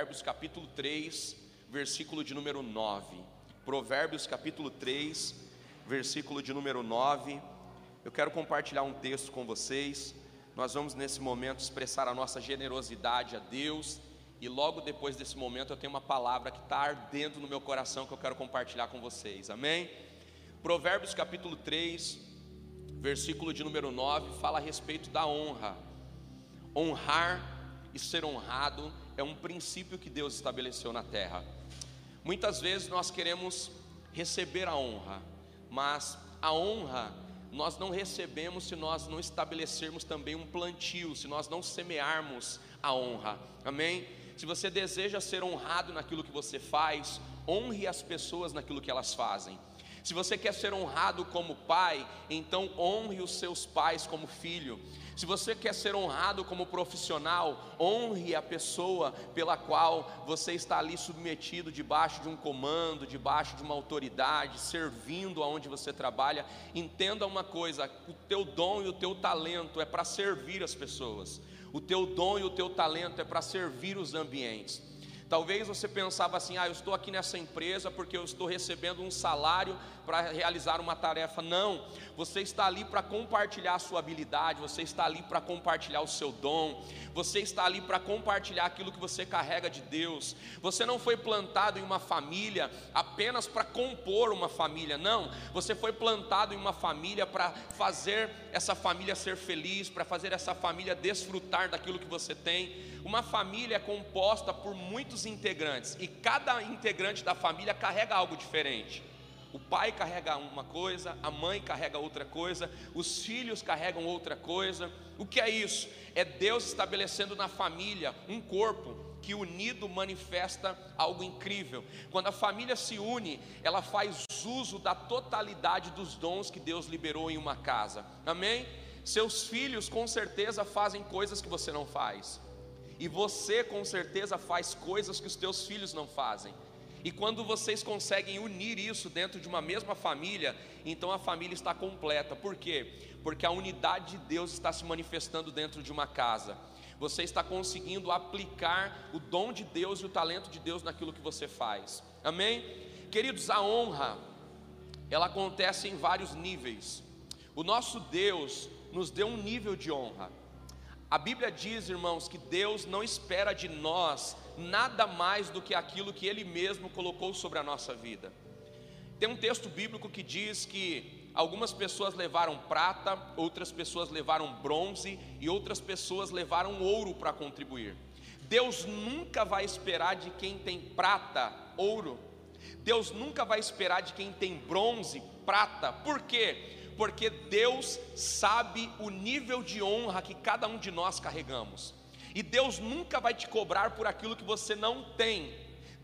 Provérbios, capítulo 3, versículo de número 9. Provérbios, capítulo 3, versículo de número 9. Eu quero compartilhar um texto com vocês. Nós vamos nesse momento expressar a nossa generosidade a Deus. E logo depois desse momento eu tenho uma palavra que está ardendo no meu coração que eu quero compartilhar com vocês. Amém? Provérbios capítulo 3, versículo de número 9, fala a respeito da honra. Honrar e ser honrado é um princípio que Deus estabeleceu na terra. Muitas vezes nós queremos receber a honra, mas a honra nós não recebemos se nós não estabelecermos também um plantio, se nós não semearmos a honra. Amém? Se você deseja ser honrado naquilo que você faz, honre as pessoas naquilo que elas fazem. Se você quer ser honrado como pai, então honre os seus pais como filho. Se você quer ser honrado como profissional, honre a pessoa pela qual você está ali submetido debaixo de um comando, debaixo de uma autoridade, servindo aonde você trabalha. Entenda uma coisa: o teu dom e o teu talento é para servir as pessoas. O teu dom e o teu talento é para servir os ambientes. Talvez você pensava assim: ah, eu estou aqui nessa empresa porque eu estou recebendo um salário para realizar uma tarefa. Não, você está ali para compartilhar a sua habilidade, você está ali para compartilhar o seu dom, você está ali para compartilhar aquilo que você carrega de Deus. Você não foi plantado em uma família apenas para compor uma família, não. Você foi plantado em uma família para fazer essa família ser feliz, para fazer essa família desfrutar daquilo que você tem. Uma família é composta por muitos integrantes e cada integrante da família carrega algo diferente. O pai carrega uma coisa, a mãe carrega outra coisa, os filhos carregam outra coisa. O que é isso? É Deus estabelecendo na família um corpo que unido manifesta algo incrível. Quando a família se une, ela faz uso da totalidade dos dons que Deus liberou em uma casa. Amém? Seus filhos com certeza fazem coisas que você não faz. E você com certeza faz coisas que os teus filhos não fazem. E quando vocês conseguem unir isso dentro de uma mesma família, então a família está completa. Por quê? Porque a unidade de Deus está se manifestando dentro de uma casa. Você está conseguindo aplicar o dom de Deus e o talento de Deus naquilo que você faz. Amém? Queridos, a honra, ela acontece em vários níveis. O nosso Deus nos deu um nível de honra. A Bíblia diz, irmãos, que Deus não espera de nós nada mais do que aquilo que Ele mesmo colocou sobre a nossa vida. Tem um texto bíblico que diz que algumas pessoas levaram prata, outras pessoas levaram bronze e outras pessoas levaram ouro para contribuir. Deus nunca vai esperar de quem tem prata, ouro. Deus nunca vai esperar de quem tem bronze, prata. Por quê? Porque Deus sabe o nível de honra que cada um de nós carregamos. E Deus nunca vai te cobrar por aquilo que você não tem.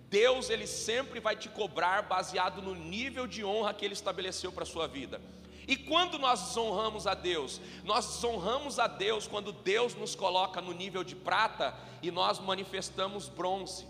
Deus, ele sempre vai te cobrar baseado no nível de honra que ele estabeleceu para a sua vida. E quando nós desonramos a Deus? Nós desonramos a Deus quando Deus nos coloca no nível de prata e nós manifestamos bronze.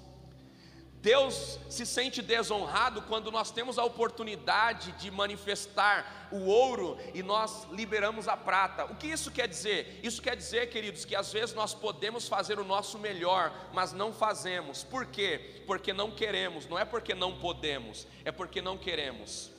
Deus se sente desonrado quando nós temos a oportunidade de manifestar o ouro e nós liberamos a prata. O que isso quer dizer? Isso quer dizer, queridos, que às vezes nós podemos fazer o nosso melhor, mas não fazemos. Por quê? Porque não queremos, não é porque não podemos, é porque não queremos.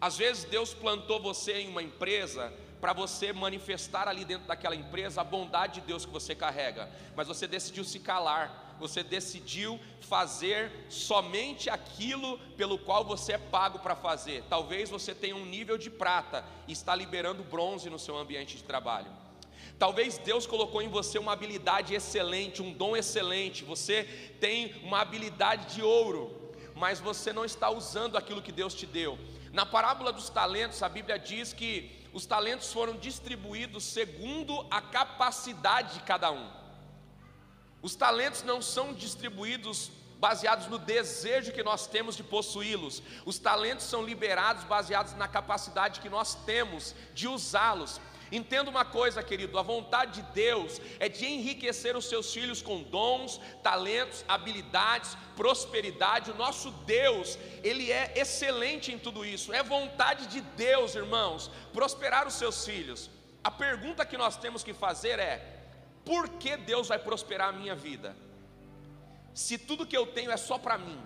Às vezes Deus plantou você em uma empresa para você manifestar ali dentro daquela empresa a bondade de Deus que você carrega, mas você decidiu se calar você decidiu fazer somente aquilo pelo qual você é pago para fazer. Talvez você tenha um nível de prata e está liberando bronze no seu ambiente de trabalho. Talvez Deus colocou em você uma habilidade excelente, um dom excelente. Você tem uma habilidade de ouro, mas você não está usando aquilo que Deus te deu. Na parábola dos talentos, a Bíblia diz que os talentos foram distribuídos segundo a capacidade de cada um. Os talentos não são distribuídos baseados no desejo que nós temos de possuí-los. Os talentos são liberados baseados na capacidade que nós temos de usá-los. Entenda uma coisa, querido: a vontade de Deus é de enriquecer os seus filhos com dons, talentos, habilidades, prosperidade. O nosso Deus, Ele é excelente em tudo isso. É vontade de Deus, irmãos, prosperar os seus filhos. A pergunta que nós temos que fazer é: por que Deus vai prosperar a minha vida? Se tudo que eu tenho é só para mim,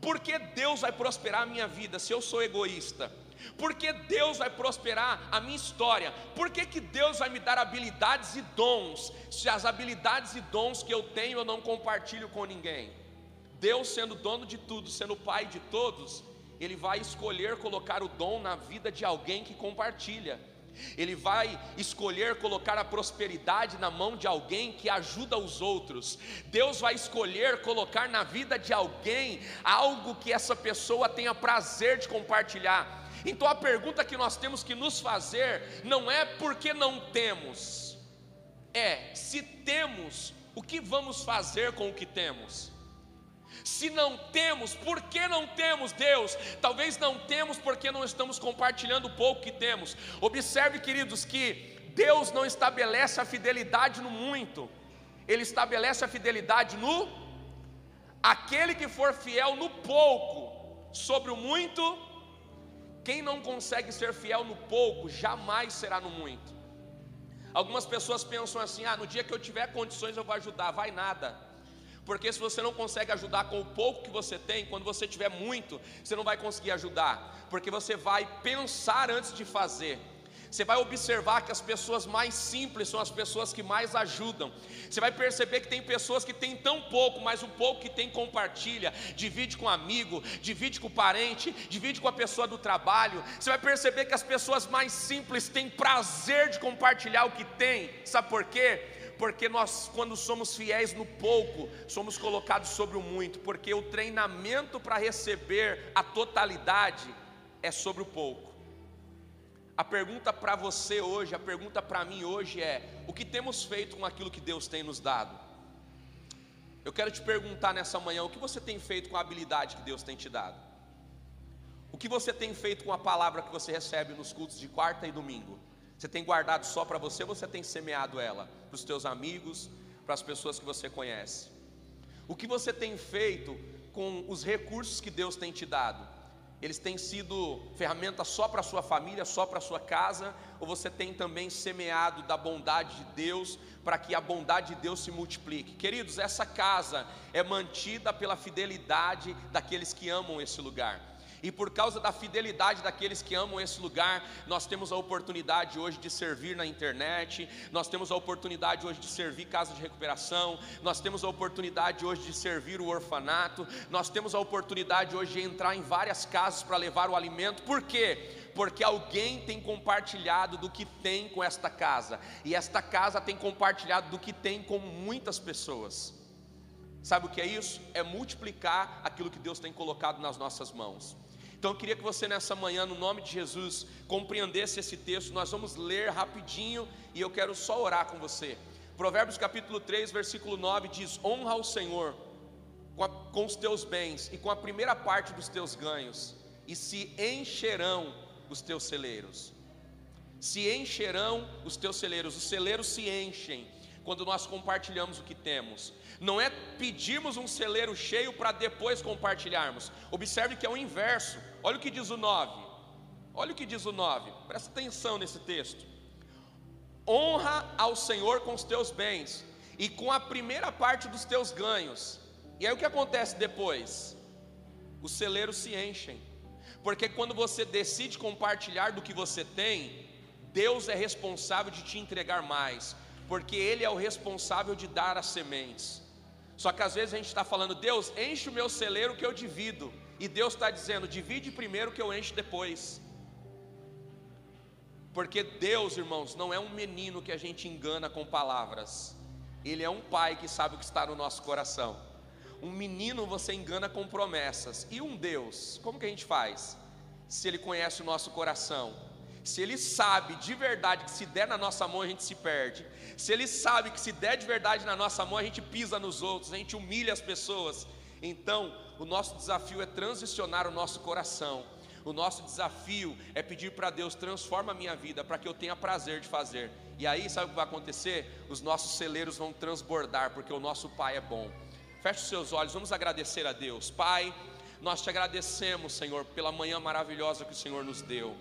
por que Deus vai prosperar a minha vida se eu sou egoísta? Por que Deus vai prosperar a minha história? Por que, que Deus vai me dar habilidades e dons, se as habilidades e dons que eu tenho eu não compartilho com ninguém? Deus, sendo dono de tudo, sendo pai de todos, Ele vai escolher colocar o dom na vida de alguém que compartilha. Ele vai escolher colocar a prosperidade na mão de alguém que ajuda os outros. Deus vai escolher colocar na vida de alguém algo que essa pessoa tenha prazer de compartilhar. Então a pergunta que nós temos que nos fazer não é porque não temos, é se temos, o que vamos fazer com o que temos? Se não temos, por que não temos, Deus? Talvez não temos porque não estamos compartilhando o pouco que temos. Observe, queridos, que Deus não estabelece a fidelidade no muito, Ele estabelece a fidelidade no aquele que for fiel no pouco, sobre o muito quem não consegue ser fiel no pouco, jamais será no muito. Algumas pessoas pensam assim: ah, no dia que eu tiver condições eu vou ajudar, vai nada. Porque se você não consegue ajudar com o pouco que você tem, quando você tiver muito, você não vai conseguir ajudar, porque você vai pensar antes de fazer. Você vai observar que as pessoas mais simples são as pessoas que mais ajudam. Você vai perceber que tem pessoas que têm tão pouco, mas o pouco que tem compartilha, divide com amigo, divide com parente, divide com a pessoa do trabalho. Você vai perceber que as pessoas mais simples têm prazer de compartilhar o que tem. Sabe por quê? Porque nós, quando somos fiéis no pouco, somos colocados sobre o muito, porque o treinamento para receber a totalidade é sobre o pouco. A pergunta para você hoje, a pergunta para mim hoje é: o que temos feito com aquilo que Deus tem nos dado? Eu quero te perguntar nessa manhã: o que você tem feito com a habilidade que Deus tem te dado? O que você tem feito com a palavra que você recebe nos cultos de quarta e domingo? Você tem guardado só para você ou você tem semeado ela para os teus amigos, para as pessoas que você conhece? O que você tem feito com os recursos que Deus tem te dado? eles têm sido ferramenta só para a sua família, só para a sua casa, ou você tem também semeado da bondade de Deus para que a bondade de Deus se multiplique? Queridos, essa casa é mantida pela fidelidade daqueles que amam esse lugar. E por causa da fidelidade daqueles que amam esse lugar, nós temos a oportunidade hoje de servir na internet, nós temos a oportunidade hoje de servir casa de recuperação, nós temos a oportunidade hoje de servir o orfanato, nós temos a oportunidade hoje de entrar em várias casas para levar o alimento. Por quê? porque alguém tem compartilhado do que tem com esta casa, e esta casa tem compartilhado do que tem com muitas pessoas. Sabe o que é isso? É multiplicar aquilo que Deus tem colocado nas nossas mãos. Então eu queria que você nessa manhã, no nome de Jesus, compreendesse esse texto. Nós vamos ler rapidinho e eu quero só orar com você. Provérbios capítulo 3, versículo 9 diz: Honra ao Senhor com, a, com os teus bens e com a primeira parte dos teus ganhos, e se encherão os teus celeiros. Se encherão os teus celeiros, os celeiros se enchem quando nós compartilhamos o que temos. Não é pedirmos um celeiro cheio para depois compartilharmos. Observe que é o inverso. Olha o que diz o 9. Olha o que diz o 9. Presta atenção nesse texto. Honra ao Senhor com os teus bens e com a primeira parte dos teus ganhos. E aí o que acontece depois? Os celeiros se enchem. Porque quando você decide compartilhar do que você tem, Deus é responsável de te entregar mais, porque Ele é o responsável de dar as sementes. Só que às vezes a gente está falando, Deus, enche o meu celeiro que eu divido. E Deus está dizendo: divide primeiro que eu encho depois. Porque Deus, irmãos, não é um menino que a gente engana com palavras. Ele é um pai que sabe o que está no nosso coração. Um menino você engana com promessas. E um Deus, como que a gente faz? Se ele conhece o nosso coração, se ele sabe de verdade que se der na nossa mão a gente se perde, se ele sabe que se der de verdade na nossa mão a gente pisa nos outros, a gente humilha as pessoas, então o nosso desafio é transicionar o nosso coração. O nosso desafio é pedir para Deus transforma a minha vida para que eu tenha prazer de fazer. E aí, sabe o que vai acontecer? Os nossos celeiros vão transbordar, porque o nosso Pai é bom. Feche os seus olhos, vamos agradecer a Deus. Pai, nós te agradecemos, Senhor, pela manhã maravilhosa que o Senhor nos deu.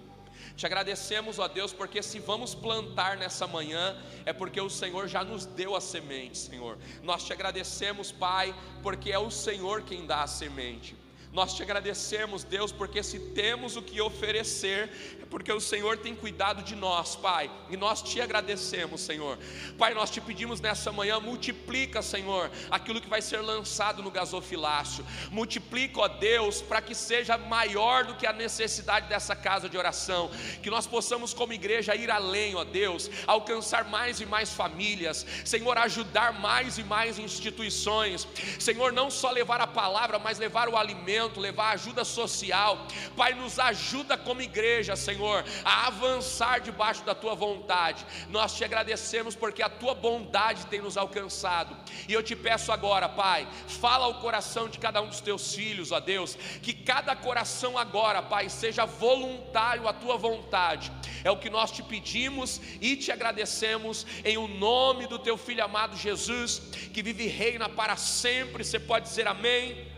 Te agradecemos, ó Deus, porque se vamos plantar nessa manhã, é porque o Senhor já nos deu a semente, Senhor. Nós te agradecemos, Pai, porque é o Senhor quem dá a semente. Nós te agradecemos, Deus, porque se temos o que oferecer, é porque o Senhor tem cuidado de nós, Pai, e nós te agradecemos, Senhor. Pai, nós te pedimos nessa manhã, multiplica, Senhor, aquilo que vai ser lançado no gasofilácio, multiplica, ó Deus, para que seja maior do que a necessidade dessa casa de oração, que nós possamos, como igreja, ir além, ó Deus, alcançar mais e mais famílias, Senhor, ajudar mais e mais instituições, Senhor, não só levar a palavra, mas levar o alimento levar ajuda social. Pai, nos ajuda como igreja, Senhor, a avançar debaixo da tua vontade. Nós te agradecemos porque a tua bondade tem nos alcançado. E eu te peço agora, Pai, fala ao coração de cada um dos teus filhos, ó Deus, que cada coração agora, Pai, seja voluntário à tua vontade. É o que nós te pedimos e te agradecemos em o nome do teu filho amado Jesus, que vive e reina para sempre. Você pode dizer amém?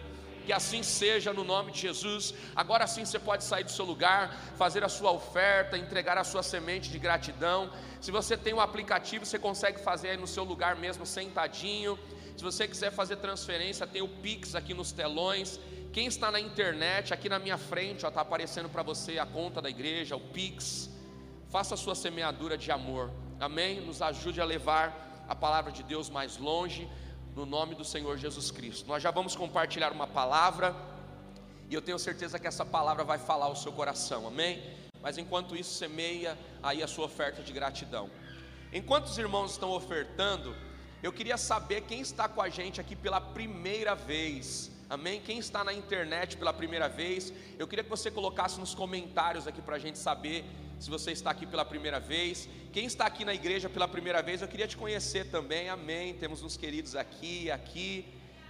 Que assim seja no nome de Jesus. Agora sim você pode sair do seu lugar, fazer a sua oferta, entregar a sua semente de gratidão. Se você tem um aplicativo, você consegue fazer aí no seu lugar mesmo, sentadinho. Se você quiser fazer transferência, tem o Pix aqui nos telões. Quem está na internet, aqui na minha frente, está aparecendo para você a conta da igreja, o Pix. Faça a sua semeadura de amor. Amém? Nos ajude a levar a palavra de Deus mais longe no nome do Senhor Jesus Cristo. Nós já vamos compartilhar uma palavra, e eu tenho certeza que essa palavra vai falar ao seu coração, amém? Mas enquanto isso, semeia aí a sua oferta de gratidão. Enquanto os irmãos estão ofertando, eu queria saber quem está com a gente aqui pela primeira vez. Amém? Quem está na internet pela primeira vez, eu queria que você colocasse nos comentários aqui para a gente saber se você está aqui pela primeira vez. Quem está aqui na igreja pela primeira vez, eu queria te conhecer também, amém. Temos uns queridos aqui, aqui.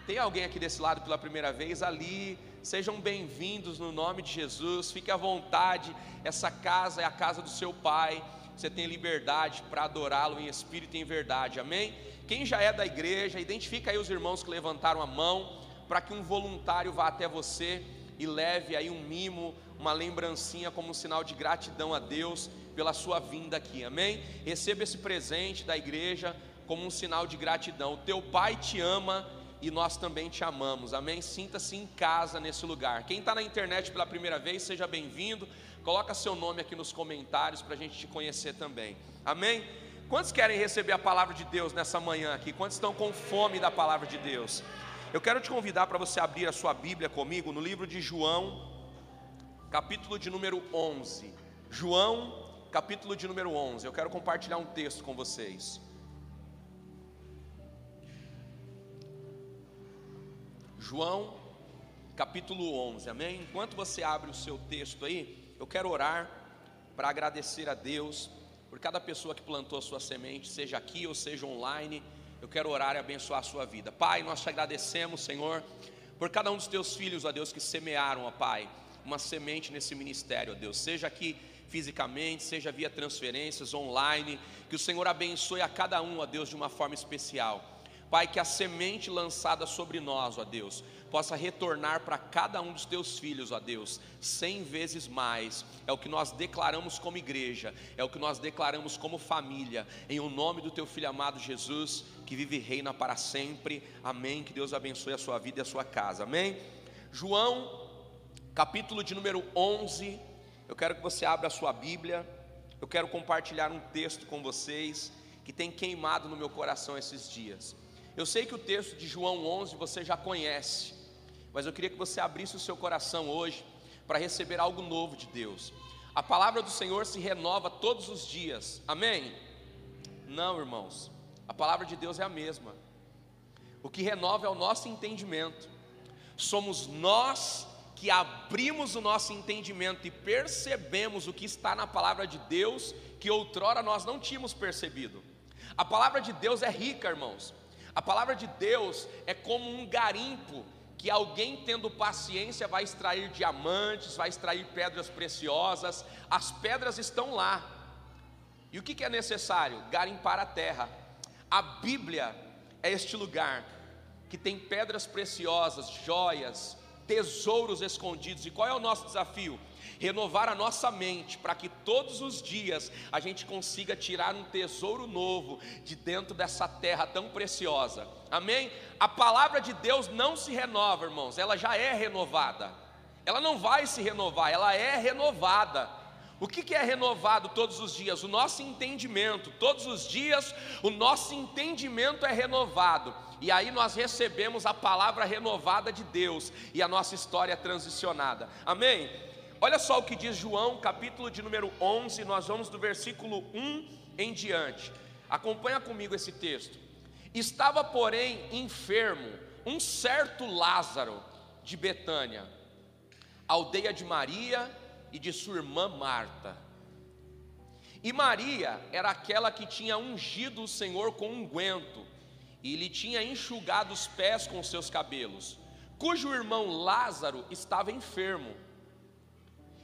Tem alguém aqui desse lado pela primeira vez? Ali. Sejam bem-vindos no nome de Jesus. Fique à vontade. Essa casa é a casa do seu Pai. Você tem liberdade para adorá-lo em espírito e em verdade, amém? Quem já é da igreja, identifica aí os irmãos que levantaram a mão, para que um voluntário vá até você e leve aí um mimo, uma lembrancinha como um sinal de gratidão a Deus pela sua vinda aqui, amém? Receba esse presente da igreja como um sinal de gratidão. O teu pai te ama e nós também te amamos, amém? Sinta-se em casa nesse lugar. Quem está na internet pela primeira vez, seja bem-vindo. Coloca seu nome aqui nos comentários para a gente te conhecer também, amém? Quantos querem receber a palavra de Deus nessa manhã aqui? Quantos estão com fome da palavra de Deus? Eu quero te convidar para você abrir a sua Bíblia comigo no livro de João, capítulo de número 11. João, capítulo de número 11. Eu quero compartilhar um texto com vocês. João, capítulo 11, amém? Enquanto você abre o seu texto aí, eu quero orar para agradecer a Deus por cada pessoa que plantou a sua semente, seja aqui ou seja online eu quero orar e abençoar a sua vida. Pai, nós te agradecemos, Senhor, por cada um dos teus filhos, ó Deus, que semearam, ó Pai, uma semente nesse ministério, ó Deus, seja aqui fisicamente, seja via transferências online, que o Senhor abençoe a cada um, ó Deus, de uma forma especial. Pai, que a semente lançada sobre nós, ó Deus, possa retornar para cada um dos teus filhos, ó Deus, cem vezes mais. É o que nós declaramos como igreja, é o que nós declaramos como família, em o nome do teu filho amado Jesus, que vive e reina para sempre. Amém. Que Deus abençoe a sua vida e a sua casa. Amém. João, capítulo de número 11. Eu quero que você abra a sua Bíblia. Eu quero compartilhar um texto com vocês que tem queimado no meu coração esses dias. Eu sei que o texto de João 11 você já conhece, mas eu queria que você abrisse o seu coração hoje para receber algo novo de Deus. A palavra do Senhor se renova todos os dias, amém? Não, irmãos, a palavra de Deus é a mesma. O que renova é o nosso entendimento. Somos nós que abrimos o nosso entendimento e percebemos o que está na palavra de Deus que outrora nós não tínhamos percebido. A palavra de Deus é rica, irmãos. A palavra de Deus é como um garimpo que alguém tendo paciência vai extrair diamantes, vai extrair pedras preciosas, as pedras estão lá. E o que é necessário? Garimpar a terra. A Bíblia é este lugar que tem pedras preciosas, joias, tesouros escondidos. E qual é o nosso desafio? Renovar a nossa mente para que todos os dias a gente consiga tirar um tesouro novo de dentro dessa terra tão preciosa. Amém? A palavra de Deus não se renova, irmãos, ela já é renovada. Ela não vai se renovar, ela é renovada. O que é renovado todos os dias? O nosso entendimento. Todos os dias o nosso entendimento é renovado. E aí nós recebemos a palavra renovada de Deus e a nossa história é transicionada. Amém? Olha só o que diz João, capítulo de número 11, nós vamos do versículo 1 em diante. Acompanha comigo esse texto. Estava, porém, enfermo um certo Lázaro de Betânia, aldeia de Maria e de sua irmã Marta. E Maria era aquela que tinha ungido o Senhor com unguento e lhe tinha enxugado os pés com seus cabelos, cujo irmão Lázaro estava enfermo.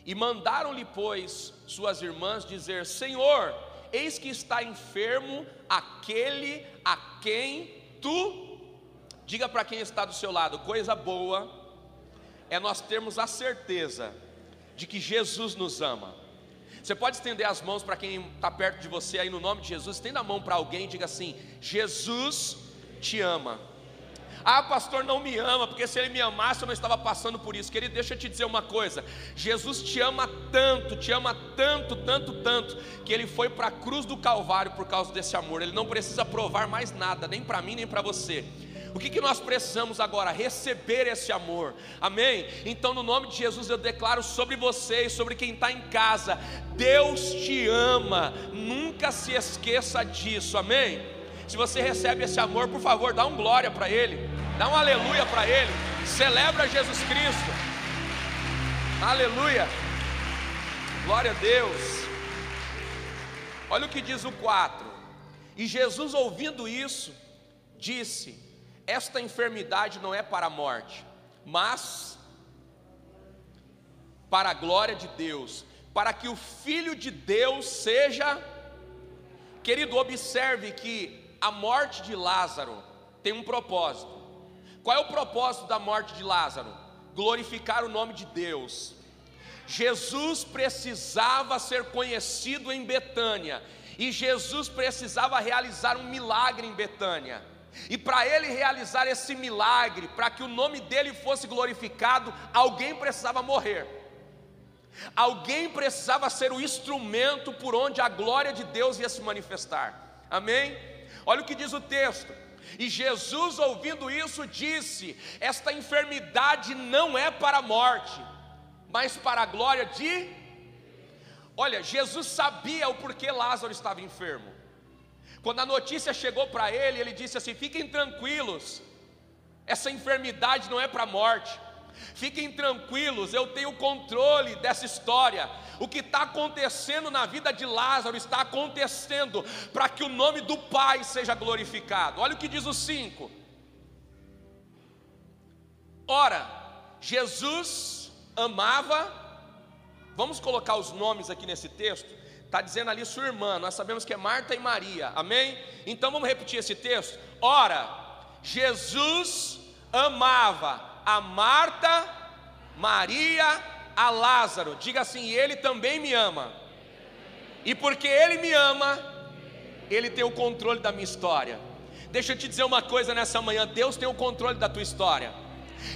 E mandaram-lhe, pois, suas irmãs dizer: Senhor, eis que está enfermo aquele a quem tu. Diga para quem está do seu lado: coisa boa é nós termos a certeza de que Jesus nos ama. Você pode estender as mãos para quem está perto de você aí no nome de Jesus, estenda a mão para alguém e diga assim: Jesus te ama. Ah, pastor, não me ama, porque se ele me amasse eu não estava passando por isso. Querido, deixa eu te dizer uma coisa: Jesus te ama tanto, te ama tanto, tanto, tanto, que ele foi para a cruz do Calvário por causa desse amor. Ele não precisa provar mais nada, nem para mim, nem para você. O que, que nós precisamos agora? Receber esse amor, amém? Então, no nome de Jesus, eu declaro sobre vocês, sobre quem está em casa: Deus te ama, nunca se esqueça disso, amém? Se você recebe esse amor, por favor, dá um glória para Ele, dá um aleluia para Ele, celebra Jesus Cristo, aleluia, glória a Deus. Olha o que diz o 4: E Jesus, ouvindo isso, disse: esta enfermidade não é para a morte, mas para a glória de Deus, para que o Filho de Deus seja. Querido, observe que a morte de Lázaro tem um propósito. Qual é o propósito da morte de Lázaro? Glorificar o nome de Deus. Jesus precisava ser conhecido em Betânia, e Jesus precisava realizar um milagre em Betânia. E para ele realizar esse milagre, para que o nome dele fosse glorificado, alguém precisava morrer. Alguém precisava ser o instrumento por onde a glória de Deus ia se manifestar. Amém? Olha o que diz o texto. E Jesus, ouvindo isso, disse: Esta enfermidade não é para a morte, mas para a glória de. Olha, Jesus sabia o porquê Lázaro estava enfermo. Quando a notícia chegou para ele, ele disse assim: fiquem tranquilos, essa enfermidade não é para a morte. Fiquem tranquilos, eu tenho controle dessa história. O que está acontecendo na vida de Lázaro está acontecendo para que o nome do Pai seja glorificado. Olha o que diz o 5. Ora, Jesus amava, vamos colocar os nomes aqui nesse texto. Está dizendo ali sua irmã, nós sabemos que é Marta e Maria, amém? Então vamos repetir esse texto. Ora, Jesus amava a Marta, Maria, a Lázaro. Diga assim: Ele também me ama. E porque Ele me ama, Ele tem o controle da minha história. Deixa eu te dizer uma coisa nessa manhã: Deus tem o controle da tua história.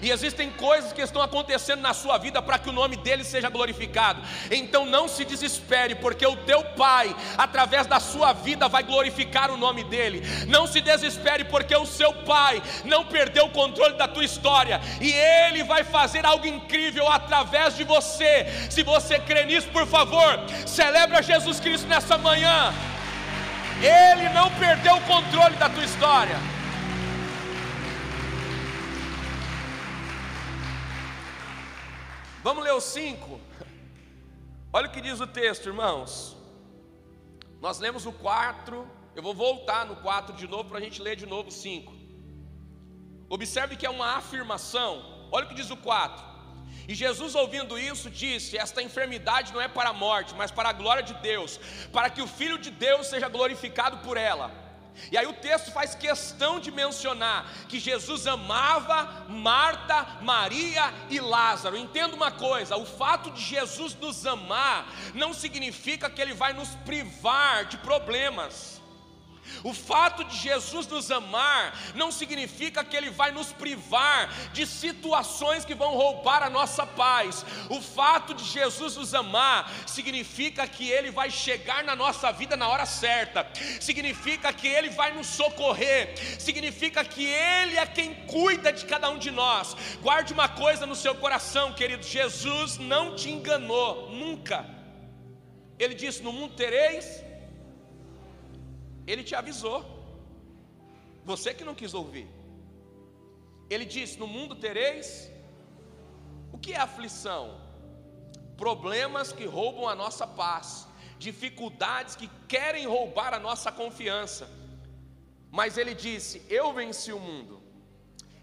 E existem coisas que estão acontecendo na sua vida para que o nome dele seja glorificado. Então não se desespere, porque o teu Pai, através da sua vida, vai glorificar o nome dele. Não se desespere, porque o seu Pai não perdeu o controle da tua história, e ele vai fazer algo incrível através de você. Se você crê nisso, por favor, celebra Jesus Cristo nessa manhã. Ele não perdeu o controle da tua história. Vamos ler o 5. Olha o que diz o texto, irmãos. Nós lemos o 4. Eu vou voltar no 4 de novo para a gente ler de novo o 5. Observe que é uma afirmação. Olha o que diz o 4. E Jesus, ouvindo isso, disse: Esta enfermidade não é para a morte, mas para a glória de Deus, para que o Filho de Deus seja glorificado por ela. E aí o texto faz questão de mencionar que Jesus amava Marta, Maria e Lázaro. Entenda uma coisa: o fato de Jesus nos amar não significa que Ele vai nos privar de problemas. O fato de Jesus nos amar não significa que Ele vai nos privar de situações que vão roubar a nossa paz. O fato de Jesus nos amar significa que Ele vai chegar na nossa vida na hora certa, significa que Ele vai nos socorrer, significa que Ele é quem cuida de cada um de nós. Guarde uma coisa no seu coração, querido: Jesus não te enganou, nunca. Ele disse: No mundo tereis ele te avisou. Você que não quis ouvir. Ele disse: No mundo tereis. O que é aflição? Problemas que roubam a nossa paz, dificuldades que querem roubar a nossa confiança. Mas ele disse: Eu venci o mundo,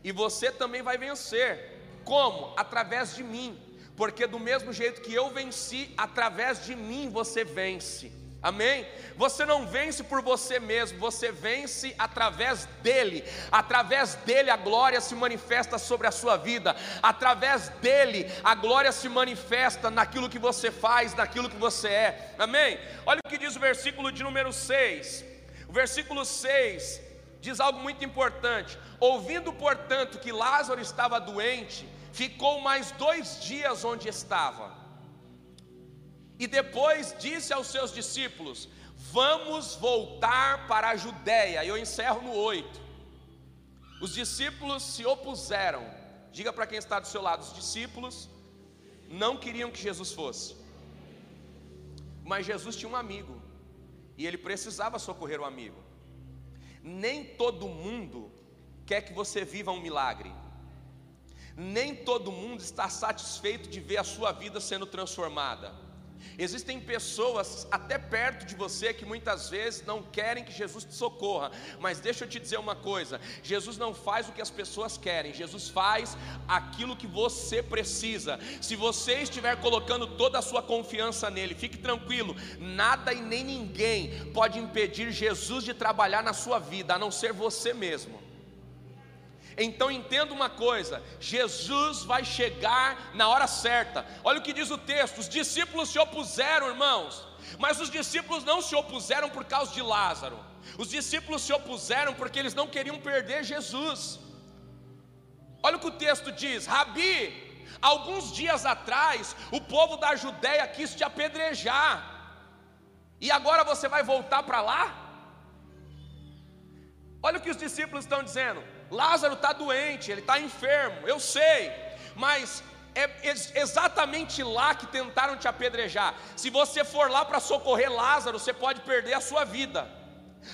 e você também vai vencer. Como? Através de mim, porque do mesmo jeito que eu venci, através de mim você vence. Amém? Você não vence por você mesmo, você vence através dele. Através dele a glória se manifesta sobre a sua vida. Através dele a glória se manifesta naquilo que você faz, naquilo que você é. Amém? Olha o que diz o versículo de número 6. O versículo 6 diz algo muito importante. Ouvindo, portanto, que Lázaro estava doente, ficou mais dois dias onde estava. E depois disse aos seus discípulos: Vamos voltar para a Judéia. E eu encerro no 8. Os discípulos se opuseram. Diga para quem está do seu lado: os discípulos não queriam que Jesus fosse. Mas Jesus tinha um amigo. E ele precisava socorrer o amigo. Nem todo mundo quer que você viva um milagre. Nem todo mundo está satisfeito de ver a sua vida sendo transformada. Existem pessoas até perto de você que muitas vezes não querem que Jesus te socorra, mas deixa eu te dizer uma coisa: Jesus não faz o que as pessoas querem, Jesus faz aquilo que você precisa. Se você estiver colocando toda a sua confiança nele, fique tranquilo, nada e nem ninguém pode impedir Jesus de trabalhar na sua vida, a não ser você mesmo. Então entenda uma coisa: Jesus vai chegar na hora certa. Olha o que diz o texto: os discípulos se opuseram, irmãos, mas os discípulos não se opuseram por causa de Lázaro. Os discípulos se opuseram porque eles não queriam perder Jesus. Olha o que o texto diz: Rabi, alguns dias atrás, o povo da Judéia quis te apedrejar, e agora você vai voltar para lá? Olha o que os discípulos estão dizendo: Lázaro está doente, ele está enfermo, eu sei, mas é exatamente lá que tentaram te apedrejar. Se você for lá para socorrer Lázaro, você pode perder a sua vida.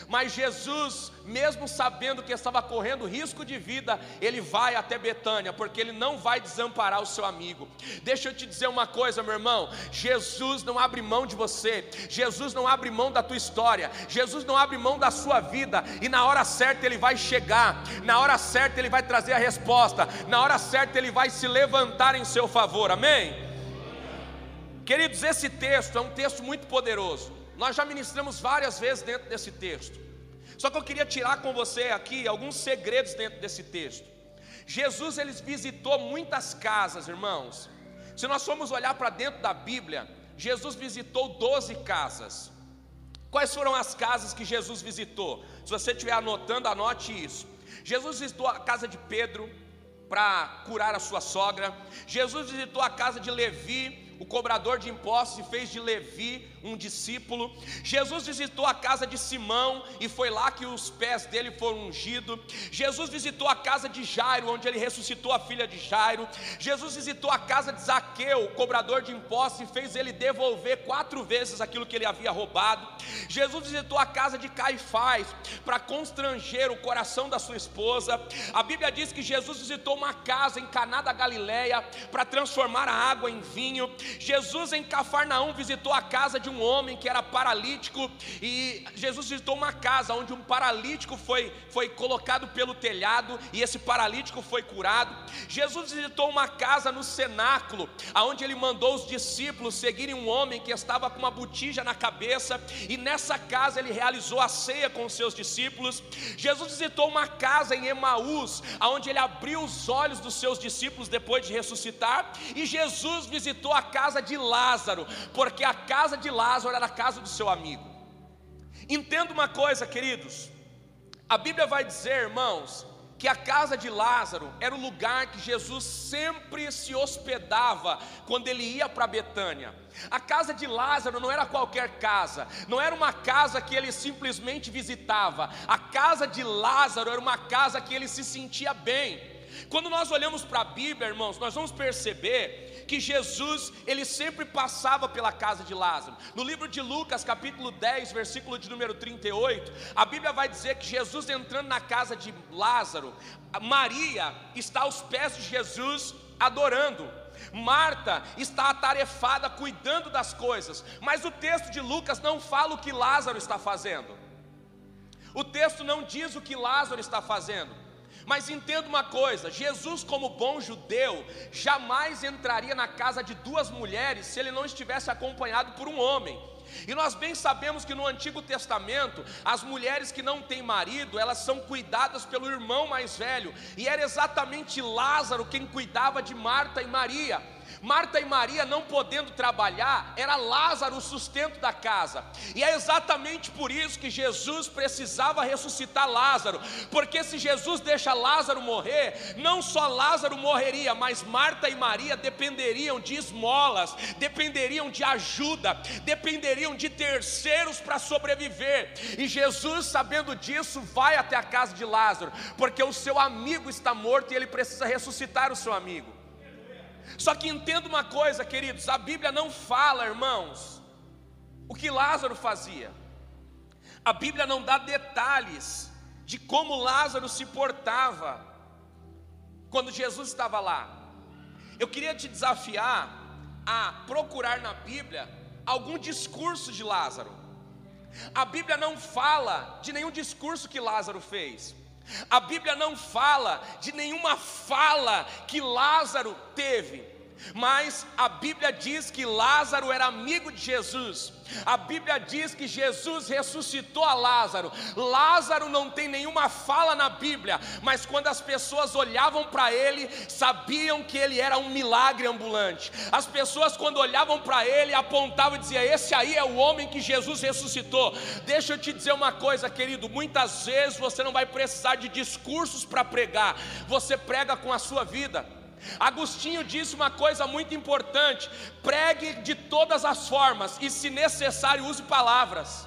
Mas Jesus, mesmo sabendo que estava correndo risco de vida, ele vai até Betânia, porque ele não vai desamparar o seu amigo. Deixa eu te dizer uma coisa, meu irmão: Jesus não abre mão de você, Jesus não abre mão da tua história, Jesus não abre mão da sua vida, e na hora certa ele vai chegar, na hora certa ele vai trazer a resposta, na hora certa ele vai se levantar em seu favor, amém? Queridos, esse texto é um texto muito poderoso. Nós já ministramos várias vezes dentro desse texto. Só que eu queria tirar com você aqui alguns segredos dentro desse texto. Jesus ele visitou muitas casas, irmãos. Se nós formos olhar para dentro da Bíblia, Jesus visitou 12 casas. Quais foram as casas que Jesus visitou? Se você estiver anotando, anote isso. Jesus visitou a casa de Pedro para curar a sua sogra. Jesus visitou a casa de Levi o cobrador de impostos, e fez de Levi um discípulo. Jesus visitou a casa de Simão e foi lá que os pés dele foram ungidos. Jesus visitou a casa de Jairo, onde ele ressuscitou a filha de Jairo. Jesus visitou a casa de Zaqueu, cobrador de impostos, e fez ele devolver quatro vezes aquilo que ele havia roubado. Jesus visitou a casa de Caifás para constranger o coração da sua esposa. A Bíblia diz que Jesus visitou uma casa em Caná da Galileia para transformar a água em vinho. Jesus em Cafarnaum visitou a casa de um homem que era paralítico e Jesus visitou uma casa onde um paralítico foi, foi colocado pelo telhado e esse paralítico foi curado. Jesus visitou uma casa no cenáculo, aonde ele mandou os discípulos seguirem um homem que estava com uma botija na cabeça e nessa casa ele realizou a ceia com os seus discípulos. Jesus visitou uma casa em Emaús, aonde ele abriu os olhos dos seus discípulos depois de ressuscitar, e Jesus visitou a casa de Lázaro, porque a casa de Lázaro era a casa do seu amigo. Entenda uma coisa, queridos. A Bíblia vai dizer, irmãos, que a casa de Lázaro era o lugar que Jesus sempre se hospedava quando ele ia para Betânia. A casa de Lázaro não era qualquer casa, não era uma casa que ele simplesmente visitava. A casa de Lázaro era uma casa que ele se sentia bem. Quando nós olhamos para a Bíblia, irmãos, nós vamos perceber que Jesus, ele sempre passava pela casa de Lázaro. No livro de Lucas, capítulo 10, versículo de número 38, a Bíblia vai dizer que Jesus entrando na casa de Lázaro, Maria está aos pés de Jesus adorando. Marta está atarefada cuidando das coisas, mas o texto de Lucas não fala o que Lázaro está fazendo. O texto não diz o que Lázaro está fazendo. Mas entenda uma coisa: Jesus, como bom judeu, jamais entraria na casa de duas mulheres se ele não estivesse acompanhado por um homem. E nós bem sabemos que no Antigo Testamento, as mulheres que não têm marido, elas são cuidadas pelo irmão mais velho, e era exatamente Lázaro quem cuidava de Marta e Maria. Marta e Maria não podendo trabalhar, era Lázaro o sustento da casa. E é exatamente por isso que Jesus precisava ressuscitar Lázaro, porque se Jesus deixa Lázaro morrer, não só Lázaro morreria, mas Marta e Maria dependeriam de esmolas, dependeriam de ajuda, dependeriam de terceiros para sobreviver. E Jesus, sabendo disso, vai até a casa de Lázaro, porque o seu amigo está morto e ele precisa ressuscitar o seu amigo. Só que entenda uma coisa, queridos: a Bíblia não fala, irmãos, o que Lázaro fazia. A Bíblia não dá detalhes de como Lázaro se portava quando Jesus estava lá. Eu queria te desafiar a procurar na Bíblia algum discurso de Lázaro. A Bíblia não fala de nenhum discurso que Lázaro fez. A Bíblia não fala de nenhuma fala que Lázaro teve. Mas a Bíblia diz que Lázaro era amigo de Jesus. A Bíblia diz que Jesus ressuscitou a Lázaro. Lázaro não tem nenhuma fala na Bíblia, mas quando as pessoas olhavam para ele, sabiam que ele era um milagre ambulante. As pessoas, quando olhavam para ele, apontavam e diziam: Esse aí é o homem que Jesus ressuscitou. Deixa eu te dizer uma coisa, querido: muitas vezes você não vai precisar de discursos para pregar, você prega com a sua vida. Agostinho disse uma coisa muito importante: pregue de todas as formas e, se necessário, use palavras.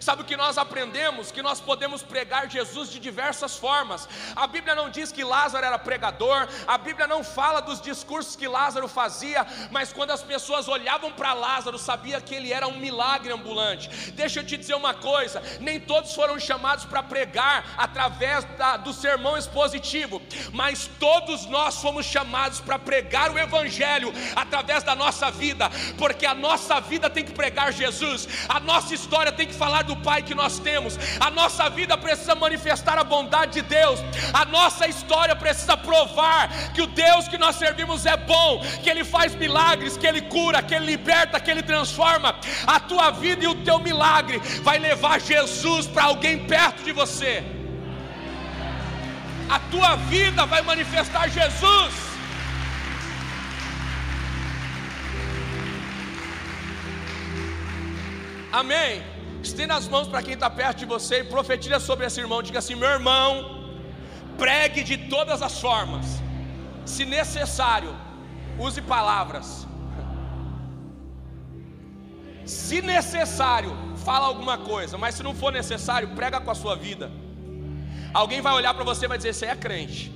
Sabe o que nós aprendemos? Que nós podemos pregar Jesus de diversas formas. A Bíblia não diz que Lázaro era pregador, a Bíblia não fala dos discursos que Lázaro fazia, mas quando as pessoas olhavam para Lázaro, sabia que ele era um milagre ambulante. Deixa eu te dizer uma coisa: nem todos foram chamados para pregar através da, do sermão expositivo, mas todos nós fomos chamados para pregar o Evangelho através da nossa vida, porque a nossa vida tem que pregar Jesus, a nossa história tem que falar falar do Pai que nós temos. A nossa vida precisa manifestar a bondade de Deus. A nossa história precisa provar que o Deus que nós servimos é bom, que Ele faz milagres, que Ele cura, que Ele liberta, que Ele transforma. A tua vida e o teu milagre vai levar Jesus para alguém perto de você. A tua vida vai manifestar Jesus. Amém. Estenda as mãos para quem está perto de você e profetiza sobre esse irmão. Diga assim: meu irmão, pregue de todas as formas. Se necessário, use palavras. Se necessário, fala alguma coisa, mas se não for necessário, prega com a sua vida. Alguém vai olhar para você e vai dizer: Você é crente.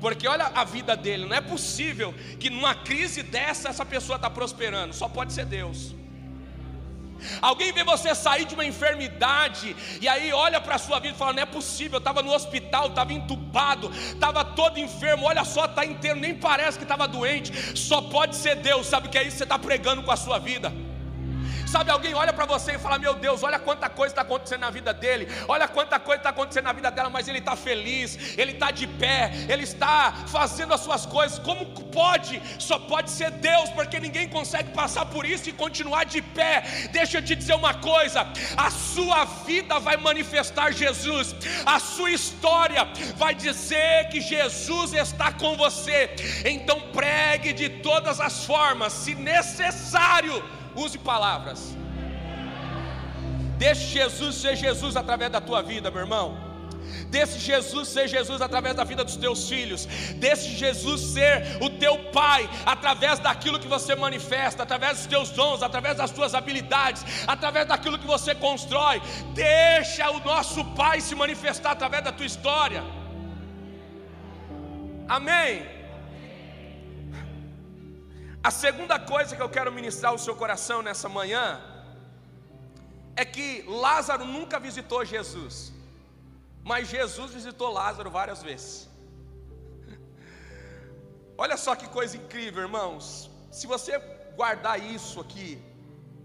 Porque olha a vida dele, não é possível que numa crise dessa essa pessoa está prosperando, só pode ser Deus. Alguém vê você sair de uma enfermidade e aí olha para a sua vida e fala: não é possível, eu estava no hospital, estava entubado, estava todo enfermo, olha só, está inteiro, nem parece que estava doente, só pode ser Deus, sabe o que é isso você está pregando com a sua vida? Sabe, alguém olha para você e fala: Meu Deus, olha quanta coisa está acontecendo na vida dele, olha quanta coisa está acontecendo na vida dela, mas ele está feliz, ele está de pé, ele está fazendo as suas coisas. Como pode? Só pode ser Deus, porque ninguém consegue passar por isso e continuar de pé. Deixa eu te dizer uma coisa: a sua vida vai manifestar Jesus, a sua história vai dizer que Jesus está com você. Então pregue de todas as formas, se necessário use palavras. Deixe Jesus ser Jesus através da tua vida, meu irmão. Deixe Jesus ser Jesus através da vida dos teus filhos. Deixe Jesus ser o teu pai através daquilo que você manifesta, através dos teus dons, através das tuas habilidades, através daquilo que você constrói. Deixa o nosso pai se manifestar através da tua história. Amém. A segunda coisa que eu quero ministrar ao seu coração nessa manhã é que Lázaro nunca visitou Jesus, mas Jesus visitou Lázaro várias vezes. Olha só que coisa incrível, irmãos. Se você guardar isso aqui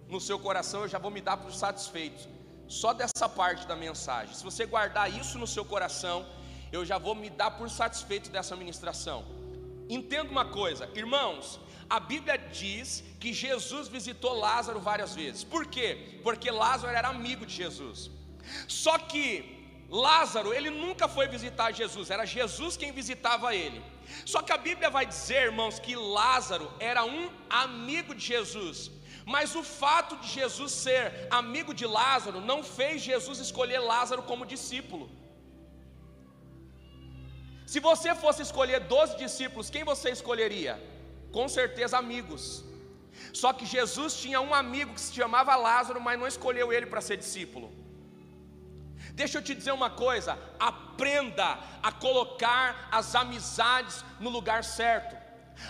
no seu coração, eu já vou me dar por satisfeito. Só dessa parte da mensagem. Se você guardar isso no seu coração, eu já vou me dar por satisfeito dessa ministração. Entenda uma coisa, irmãos, a Bíblia diz que Jesus visitou Lázaro várias vezes. Por quê? Porque Lázaro era amigo de Jesus. Só que Lázaro, ele nunca foi visitar Jesus, era Jesus quem visitava ele. Só que a Bíblia vai dizer, irmãos, que Lázaro era um amigo de Jesus. Mas o fato de Jesus ser amigo de Lázaro não fez Jesus escolher Lázaro como discípulo. Se você fosse escolher 12 discípulos, quem você escolheria? Com certeza amigos. Só que Jesus tinha um amigo que se chamava Lázaro, mas não escolheu ele para ser discípulo. Deixa eu te dizer uma coisa: aprenda a colocar as amizades no lugar certo.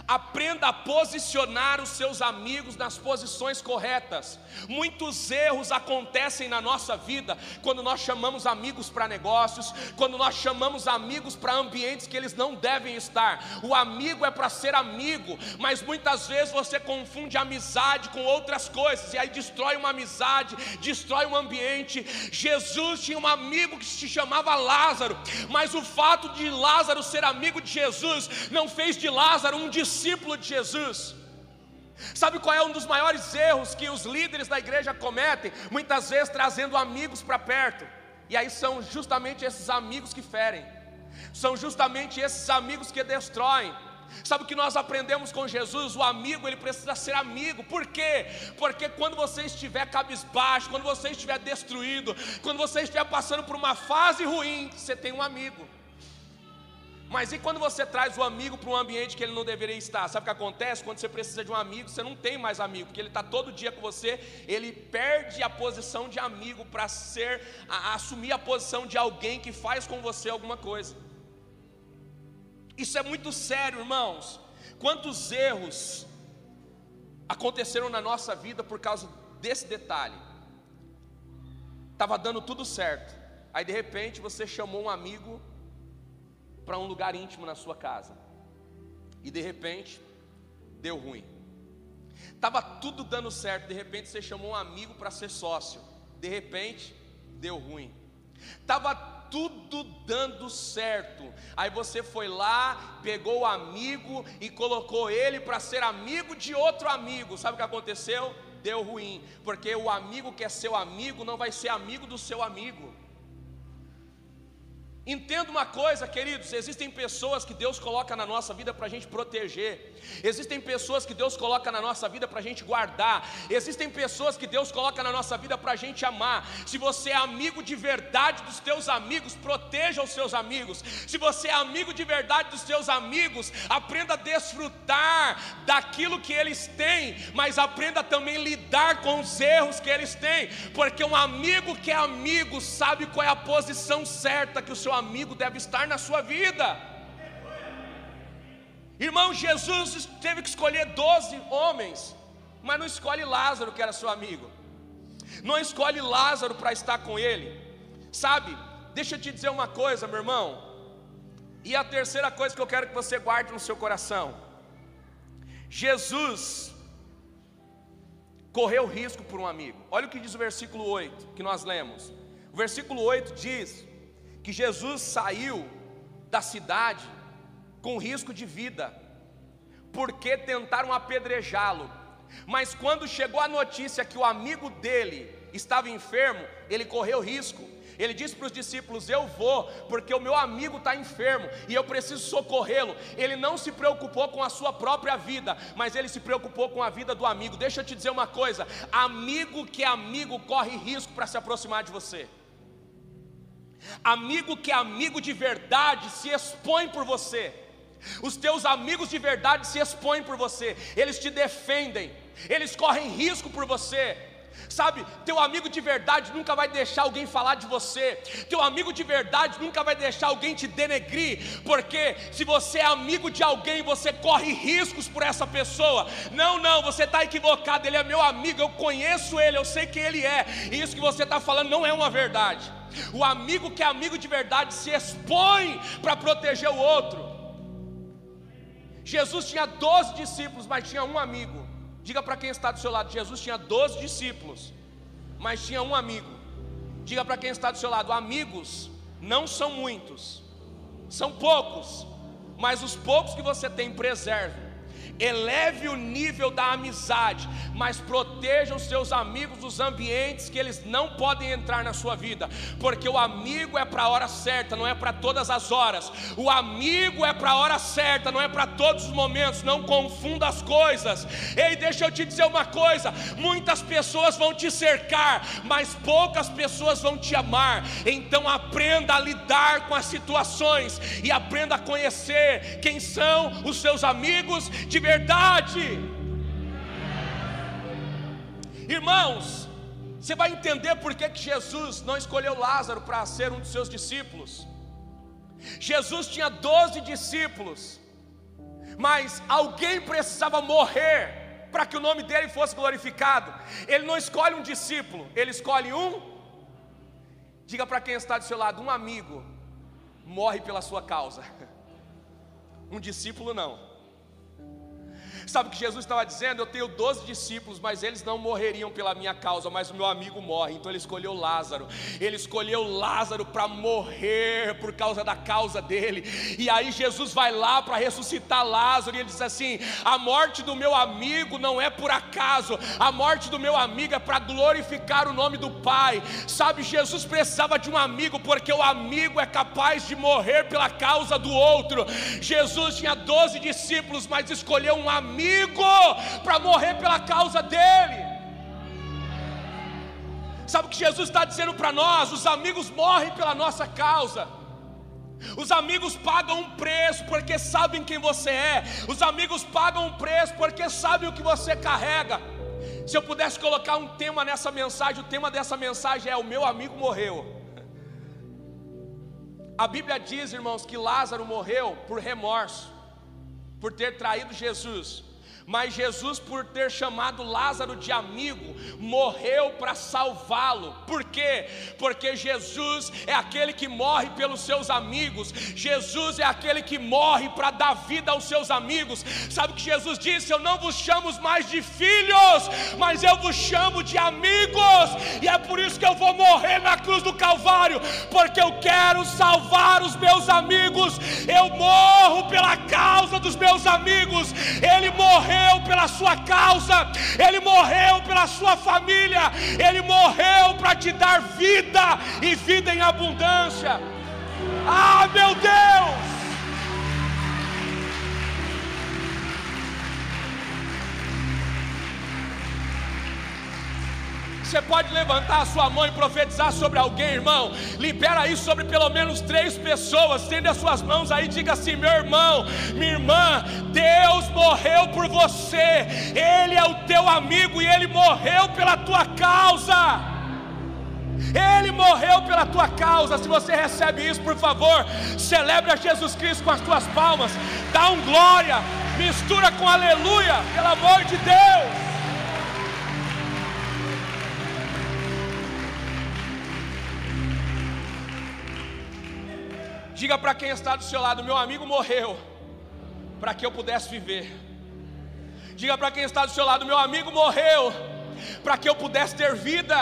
Aprenda a posicionar os seus amigos nas posições corretas. Muitos erros acontecem na nossa vida quando nós chamamos amigos para negócios, quando nós chamamos amigos para ambientes que eles não devem estar. O amigo é para ser amigo, mas muitas vezes você confunde amizade com outras coisas e aí destrói uma amizade, destrói um ambiente. Jesus tinha um amigo que se chamava Lázaro, mas o fato de Lázaro ser amigo de Jesus não fez de Lázaro um discípulo de Jesus. Sabe qual é um dos maiores erros que os líderes da igreja cometem? Muitas vezes trazendo amigos para perto, e aí são justamente esses amigos que ferem, são justamente esses amigos que destroem. Sabe o que nós aprendemos com Jesus? O amigo ele precisa ser amigo, por quê? Porque quando você estiver cabisbaixo, quando você estiver destruído, quando você estiver passando por uma fase ruim, você tem um amigo. Mas e quando você traz o amigo para um ambiente que ele não deveria estar? Sabe o que acontece? Quando você precisa de um amigo, você não tem mais amigo, porque ele está todo dia com você, ele perde a posição de amigo para ser, a, a assumir a posição de alguém que faz com você alguma coisa. Isso é muito sério, irmãos. Quantos erros aconteceram na nossa vida por causa desse detalhe? Estava dando tudo certo, aí de repente você chamou um amigo para um lugar íntimo na sua casa. E de repente, deu ruim. Tava tudo dando certo, de repente você chamou um amigo para ser sócio. De repente, deu ruim. Tava tudo dando certo. Aí você foi lá, pegou o amigo e colocou ele para ser amigo de outro amigo. Sabe o que aconteceu? Deu ruim, porque o amigo que é seu amigo não vai ser amigo do seu amigo. Entenda uma coisa, queridos: existem pessoas que Deus coloca na nossa vida para a gente proteger, existem pessoas que Deus coloca na nossa vida para a gente guardar, existem pessoas que Deus coloca na nossa vida para a gente amar. Se você é amigo de verdade dos teus amigos, proteja os seus amigos. Se você é amigo de verdade dos teus amigos, aprenda a desfrutar daquilo que eles têm, mas aprenda também a lidar com os erros que eles têm, porque um amigo que é amigo sabe qual é a posição certa que o seu amigo deve estar na sua vida. Irmão, Jesus teve que escolher doze homens, mas não escolhe Lázaro, que era seu amigo. não escolhe Lázaro para estar com ele. Sabe, deixa eu te dizer uma coisa, meu irmão. E a terceira coisa que eu quero que você guarde no seu coração: Jesus correu risco por um amigo. Olha o que diz o versículo 8 que nós lemos. O versículo 8 diz que Jesus saiu da cidade com risco de vida, porque tentaram apedrejá-lo. Mas quando chegou a notícia que o amigo dele estava enfermo, ele correu risco. Ele disse para os discípulos: Eu vou, porque o meu amigo está enfermo e eu preciso socorrê-lo. Ele não se preocupou com a sua própria vida, mas ele se preocupou com a vida do amigo. Deixa eu te dizer uma coisa: amigo que é amigo corre risco para se aproximar de você. Amigo que é amigo de verdade se expõe por você. Os teus amigos de verdade se expõem por você, eles te defendem, eles correm risco por você. Sabe, teu amigo de verdade nunca vai deixar alguém falar de você, teu amigo de verdade nunca vai deixar alguém te denegrir, porque se você é amigo de alguém, você corre riscos por essa pessoa. Não, não, você está equivocado, ele é meu amigo, eu conheço ele, eu sei quem ele é, e isso que você está falando não é uma verdade. O amigo que é amigo de verdade se expõe para proteger o outro. Jesus tinha 12 discípulos, mas tinha um amigo. Diga para quem está do seu lado: Jesus tinha 12 discípulos, mas tinha um amigo. Diga para quem está do seu lado: amigos não são muitos, são poucos, mas os poucos que você tem, preserve eleve o nível da amizade, mas proteja os seus amigos dos ambientes que eles não podem entrar na sua vida, porque o amigo é para a hora certa, não é para todas as horas. O amigo é para a hora certa, não é para todos os momentos. Não confunda as coisas. Ei, deixa eu te dizer uma coisa: muitas pessoas vão te cercar, mas poucas pessoas vão te amar. Então aprenda a lidar com as situações e aprenda a conhecer quem são os seus amigos de verdade. Irmãos, você vai entender por que, que Jesus não escolheu Lázaro para ser um dos seus discípulos. Jesus tinha doze discípulos, mas alguém precisava morrer para que o nome dele fosse glorificado. Ele não escolhe um discípulo, ele escolhe um. Diga para quem está do seu lado: um amigo morre pela sua causa, um discípulo não. Sabe o que Jesus estava dizendo? Eu tenho 12 discípulos, mas eles não morreriam pela minha causa, mas o meu amigo morre. Então ele escolheu Lázaro. Ele escolheu Lázaro para morrer por causa da causa dele. E aí Jesus vai lá para ressuscitar Lázaro e ele diz assim: "A morte do meu amigo não é por acaso. A morte do meu amigo é para glorificar o nome do Pai". Sabe, Jesus precisava de um amigo porque o amigo é capaz de morrer pela causa do outro. Jesus tinha 12 discípulos, mas escolheu um amigo amigo para morrer pela causa dele. Sabe o que Jesus está dizendo para nós? Os amigos morrem pela nossa causa. Os amigos pagam um preço porque sabem quem você é. Os amigos pagam um preço porque sabem o que você carrega. Se eu pudesse colocar um tema nessa mensagem, o tema dessa mensagem é: O meu amigo morreu. A Bíblia diz, irmãos, que Lázaro morreu por remorso, por ter traído Jesus. Mas Jesus, por ter chamado Lázaro de amigo, morreu para salvá-lo. Por quê? Porque Jesus é aquele que morre pelos seus amigos. Jesus é aquele que morre para dar vida aos seus amigos. Sabe o que Jesus disse? Eu não vos chamo mais de filhos, mas eu vos chamo de amigos. Que eu vou morrer na cruz do Calvário, porque eu quero salvar os meus amigos. Eu morro pela causa dos meus amigos. Ele morreu pela sua causa, Ele morreu pela sua família, Ele morreu para te dar vida e vida em abundância. Ah, meu Deus! Você pode levantar a sua mão e profetizar sobre alguém, irmão. Libera isso sobre pelo menos três pessoas. Estende as suas mãos aí e diga assim: meu irmão, minha irmã, Deus morreu por você. Ele é o teu amigo e ele morreu pela tua causa. Ele morreu pela tua causa. Se você recebe isso, por favor, celebre Jesus Cristo com as tuas palmas. Dá um glória, mistura com aleluia, pelo amor de Deus. Diga para quem está do seu lado: meu amigo morreu para que eu pudesse viver. Diga para quem está do seu lado: meu amigo morreu para que eu pudesse ter vida.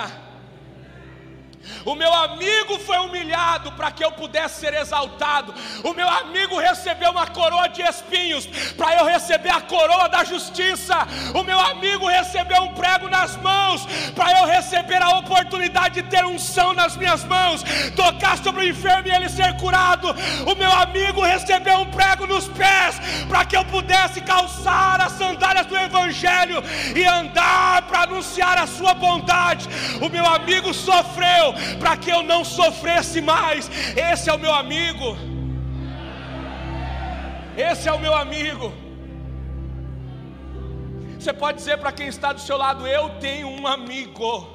O meu amigo foi humilhado para que eu pudesse ser exaltado. O meu amigo recebeu uma coroa de espinhos para eu receber a coroa da justiça. O meu amigo recebeu um prego nas mãos para eu receber a oportunidade de ter unção nas minhas mãos, tocar sobre o enfermo e ele ser curado. O meu amigo recebeu um prego nos pés para que eu pudesse calçar as sandálias do evangelho e andar para anunciar a sua bondade. O meu amigo sofreu para que eu não sofresse mais. Esse é o meu amigo. Esse é o meu amigo. Você pode dizer para quem está do seu lado: Eu tenho um amigo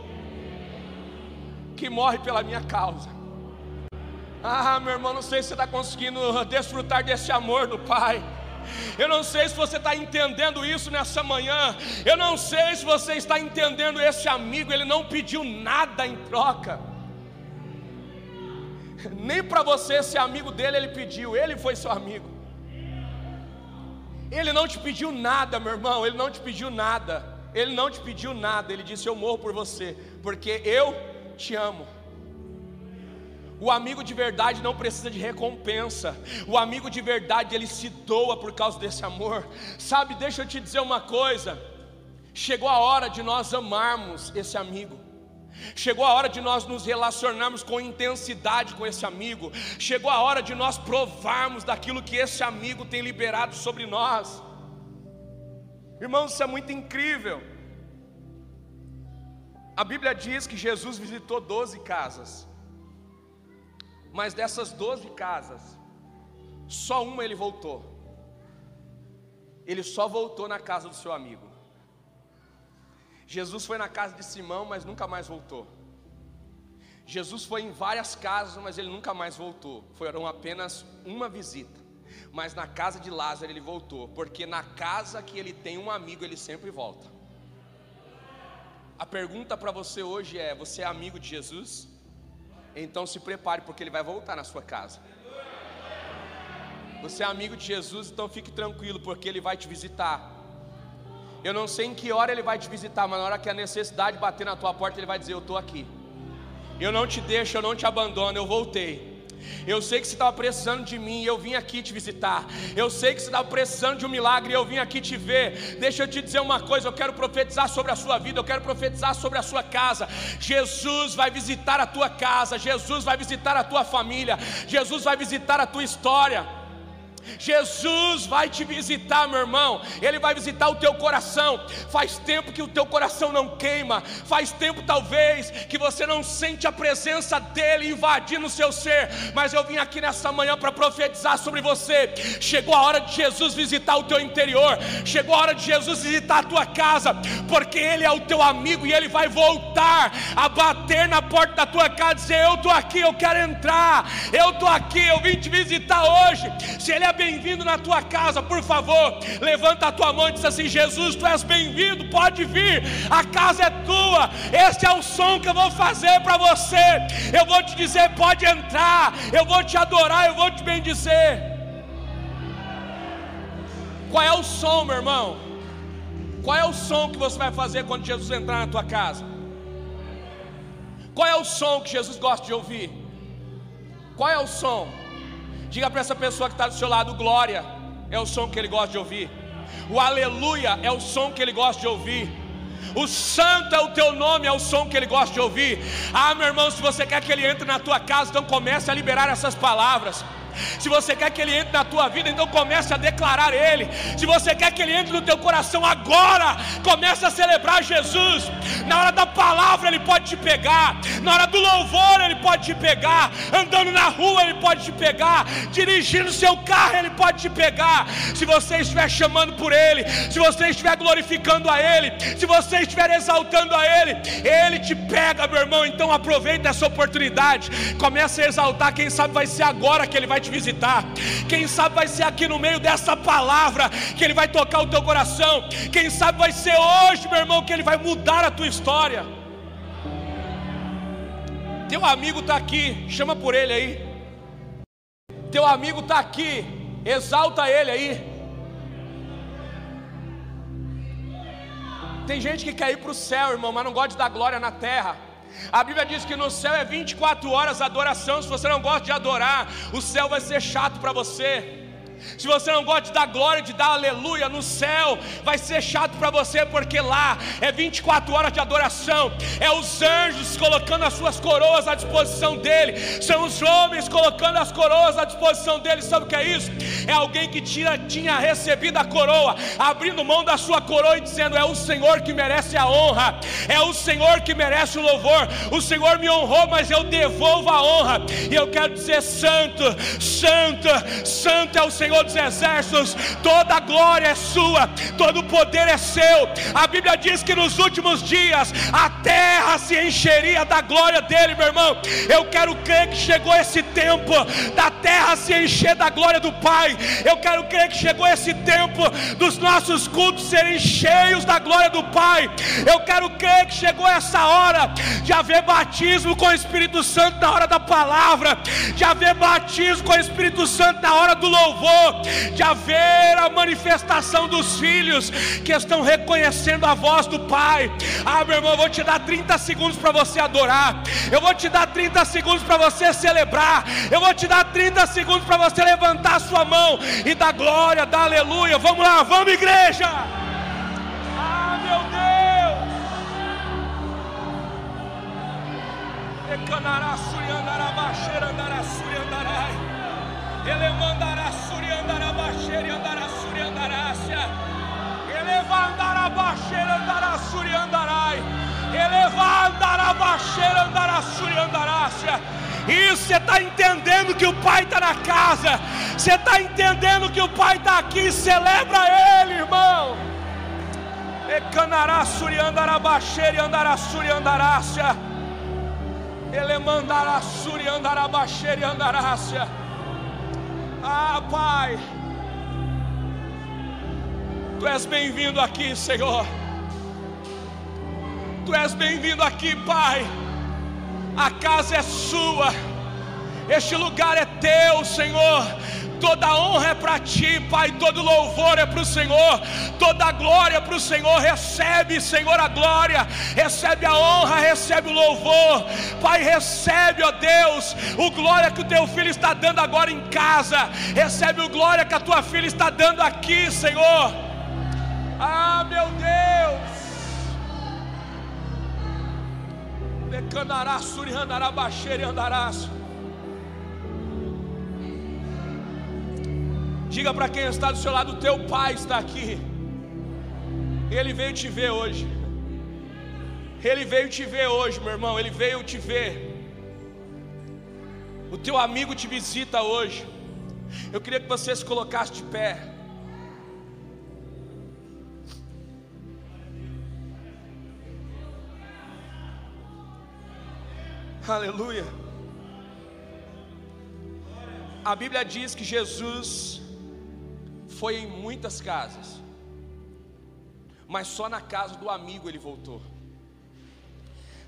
que morre pela minha causa. Ah, meu irmão, não sei se você está conseguindo desfrutar desse amor do Pai. Eu não sei se você está entendendo isso nessa manhã. Eu não sei se você está entendendo esse amigo. Ele não pediu nada em troca. Nem para você ser amigo dele ele pediu, ele foi seu amigo. Ele não te pediu nada, meu irmão, ele não te pediu nada. Ele não te pediu nada, ele disse: Eu morro por você, porque eu te amo. O amigo de verdade não precisa de recompensa. O amigo de verdade ele se doa por causa desse amor. Sabe, deixa eu te dizer uma coisa. Chegou a hora de nós amarmos esse amigo. Chegou a hora de nós nos relacionarmos com intensidade com esse amigo. Chegou a hora de nós provarmos daquilo que esse amigo tem liberado sobre nós. Irmãos, isso é muito incrível. A Bíblia diz que Jesus visitou 12 casas. Mas dessas 12 casas, só uma ele voltou. Ele só voltou na casa do seu amigo. Jesus foi na casa de Simão, mas nunca mais voltou. Jesus foi em várias casas, mas ele nunca mais voltou. Foram apenas uma visita. Mas na casa de Lázaro ele voltou, porque na casa que ele tem um amigo, ele sempre volta. A pergunta para você hoje é: você é amigo de Jesus? Então se prepare, porque ele vai voltar na sua casa. Você é amigo de Jesus, então fique tranquilo, porque ele vai te visitar. Eu não sei em que hora ele vai te visitar, mas na hora que a necessidade bater na tua porta, ele vai dizer: Eu estou aqui. Eu não te deixo, eu não te abandono, eu voltei. Eu sei que você estava precisando de mim e eu vim aqui te visitar. Eu sei que você estava precisando de um milagre e eu vim aqui te ver. Deixa eu te dizer uma coisa: eu quero profetizar sobre a sua vida, eu quero profetizar sobre a sua casa. Jesus vai visitar a tua casa, Jesus vai visitar a tua família, Jesus vai visitar a tua história. Jesus vai te visitar, meu irmão. Ele vai visitar o teu coração. Faz tempo que o teu coração não queima. Faz tempo, talvez, que você não sente a presença dele invadindo o seu ser. Mas eu vim aqui nessa manhã para profetizar sobre você. Chegou a hora de Jesus visitar o teu interior. Chegou a hora de Jesus visitar a tua casa. Porque ele é o teu amigo e ele vai voltar a bater na porta da tua casa e dizer: Eu estou aqui, eu quero entrar. Eu estou aqui, eu vim te visitar hoje. Se ele é bem-vindo na tua casa, por favor, levanta a tua mão e diz assim: Jesus, tu és bem-vindo, pode vir, a casa é tua. Este é o som que eu vou fazer para você. Eu vou te dizer: pode entrar, eu vou te adorar, eu vou te bendizer. Qual é o som, meu irmão? Qual é o som que você vai fazer quando Jesus entrar na tua casa? Qual é o som que Jesus gosta de ouvir? Qual é o som? Diga para essa pessoa que está do seu lado: glória é o som que ele gosta de ouvir, o aleluia é o som que ele gosta de ouvir. O santo é o teu nome, é o som que ele gosta de ouvir. Ah, meu irmão, se você quer que ele entre na tua casa, então comece a liberar essas palavras. Se você quer que Ele entre na tua vida, então comece a declarar Ele. Se você quer que Ele entre no teu coração agora, comece a celebrar Jesus. Na hora da palavra Ele pode te pegar, na hora do louvor Ele pode te pegar, andando na rua Ele pode te pegar, dirigindo seu carro Ele pode te pegar. Se você estiver chamando por Ele, se você estiver glorificando a Ele, se você estiver exaltando a Ele, Ele te pega, meu irmão. Então aproveita essa oportunidade, comece a exaltar. Quem sabe vai ser agora que Ele vai te te visitar. Quem sabe vai ser aqui no meio dessa palavra que Ele vai tocar o teu coração. Quem sabe vai ser hoje, meu irmão, que Ele vai mudar a tua história. Teu amigo está aqui, chama por ele aí. Teu amigo está aqui, exalta ele aí. Tem gente que quer ir para o céu, irmão, mas não gosta de dar glória na terra. A Bíblia diz que no céu é 24 horas adoração. Se você não gosta de adorar, o céu vai ser chato para você. Se você não gosta de dar glória, de dar aleluia no céu, vai ser chato para você, porque lá é 24 horas de adoração, é os anjos colocando as suas coroas à disposição dele, são os homens colocando as coroas à disposição dele. Sabe o que é isso? É alguém que tinha, tinha recebido a coroa, abrindo mão da sua coroa e dizendo: É o Senhor que merece a honra, é o Senhor que merece o louvor. O Senhor me honrou, mas eu devolvo a honra, e eu quero dizer: Santo, Santo, Santo é o Senhor Senhor dos Exércitos, toda glória é sua, todo poder é seu. A Bíblia diz que nos últimos dias a terra se encheria da glória dele, meu irmão. Eu quero crer que chegou esse tempo da terra se encher da glória do Pai. Eu quero crer que chegou esse tempo dos nossos cultos serem cheios da glória do Pai. Eu quero crer que chegou essa hora de haver batismo com o Espírito Santo na hora da palavra, de haver batismo com o Espírito Santo na hora do louvor de haver a manifestação dos filhos que estão reconhecendo a voz do Pai. Ah, meu irmão, eu vou te dar 30 segundos para você adorar, eu vou te dar 30 segundos para você celebrar, eu vou te dar 30 segundos para você levantar a sua mão e dar glória, dar aleluia. Vamos lá, vamos, igreja! Ah, meu Deus! Ecanará, suriandará, baixeira, andará, suriandarai. Ele mandará andará baixeira andará Isso você está entendendo que o Pai está na casa. Você está entendendo que o Pai está aqui. Celebra Ele, irmão. Ecanará suri andará baixeira e andará suri andarácia. Ele mandará suri andará baixeira e andarácia. Ah, Pai, Tu és bem-vindo aqui, Senhor. Tu és bem-vindo aqui, Pai. A casa é sua, este lugar é teu, Senhor toda honra é para ti, Pai, todo louvor é para o Senhor, toda glória é para o Senhor. Recebe, Senhor, a glória, recebe a honra, recebe o louvor, Pai, recebe, ó Deus, o glória que o teu filho está dando agora em casa, recebe o glória que a tua filha está dando aqui, Senhor. Ah, meu Deus. Decanará, suriandará, baixeira e andarás. Diga para quem está do seu lado: teu pai está aqui. Ele veio te ver hoje. Ele veio te ver hoje, meu irmão. Ele veio te ver. O teu amigo te visita hoje. Eu queria que você se colocasse de pé. Aleluia. A Bíblia diz que Jesus foi em muitas casas, mas só na casa do amigo ele voltou.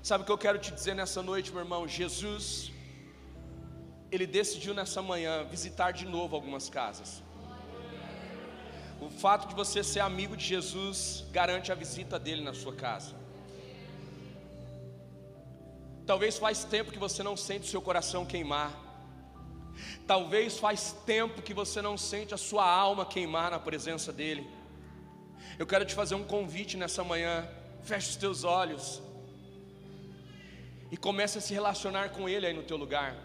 Sabe o que eu quero te dizer nessa noite, meu irmão? Jesus, ele decidiu nessa manhã visitar de novo algumas casas. O fato de você ser amigo de Jesus garante a visita dele na sua casa. Talvez faz tempo que você não sente o seu coração queimar. Talvez faz tempo que você não sente a sua alma queimar na presença dEle. Eu quero te fazer um convite nessa manhã. Feche os teus olhos e comece a se relacionar com Ele aí no teu lugar.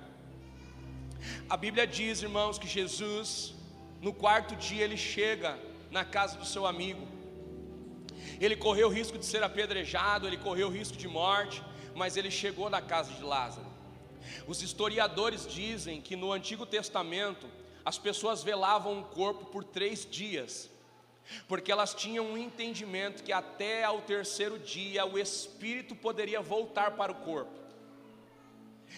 A Bíblia diz, irmãos, que Jesus, no quarto dia, ele chega na casa do seu amigo. Ele correu o risco de ser apedrejado, ele correu o risco de morte, mas ele chegou na casa de Lázaro. Os historiadores dizem que no Antigo Testamento as pessoas velavam o corpo por três dias, porque elas tinham um entendimento que até ao terceiro dia o espírito poderia voltar para o corpo.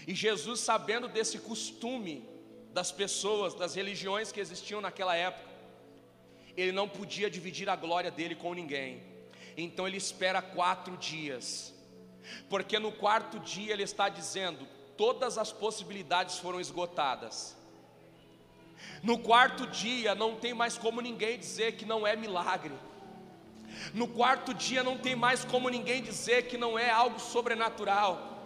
E Jesus, sabendo desse costume das pessoas, das religiões que existiam naquela época, ele não podia dividir a glória dele com ninguém. Então ele espera quatro dias, porque no quarto dia ele está dizendo: todas as possibilidades foram esgotadas. No quarto dia não tem mais como ninguém dizer que não é milagre. No quarto dia não tem mais como ninguém dizer que não é algo sobrenatural.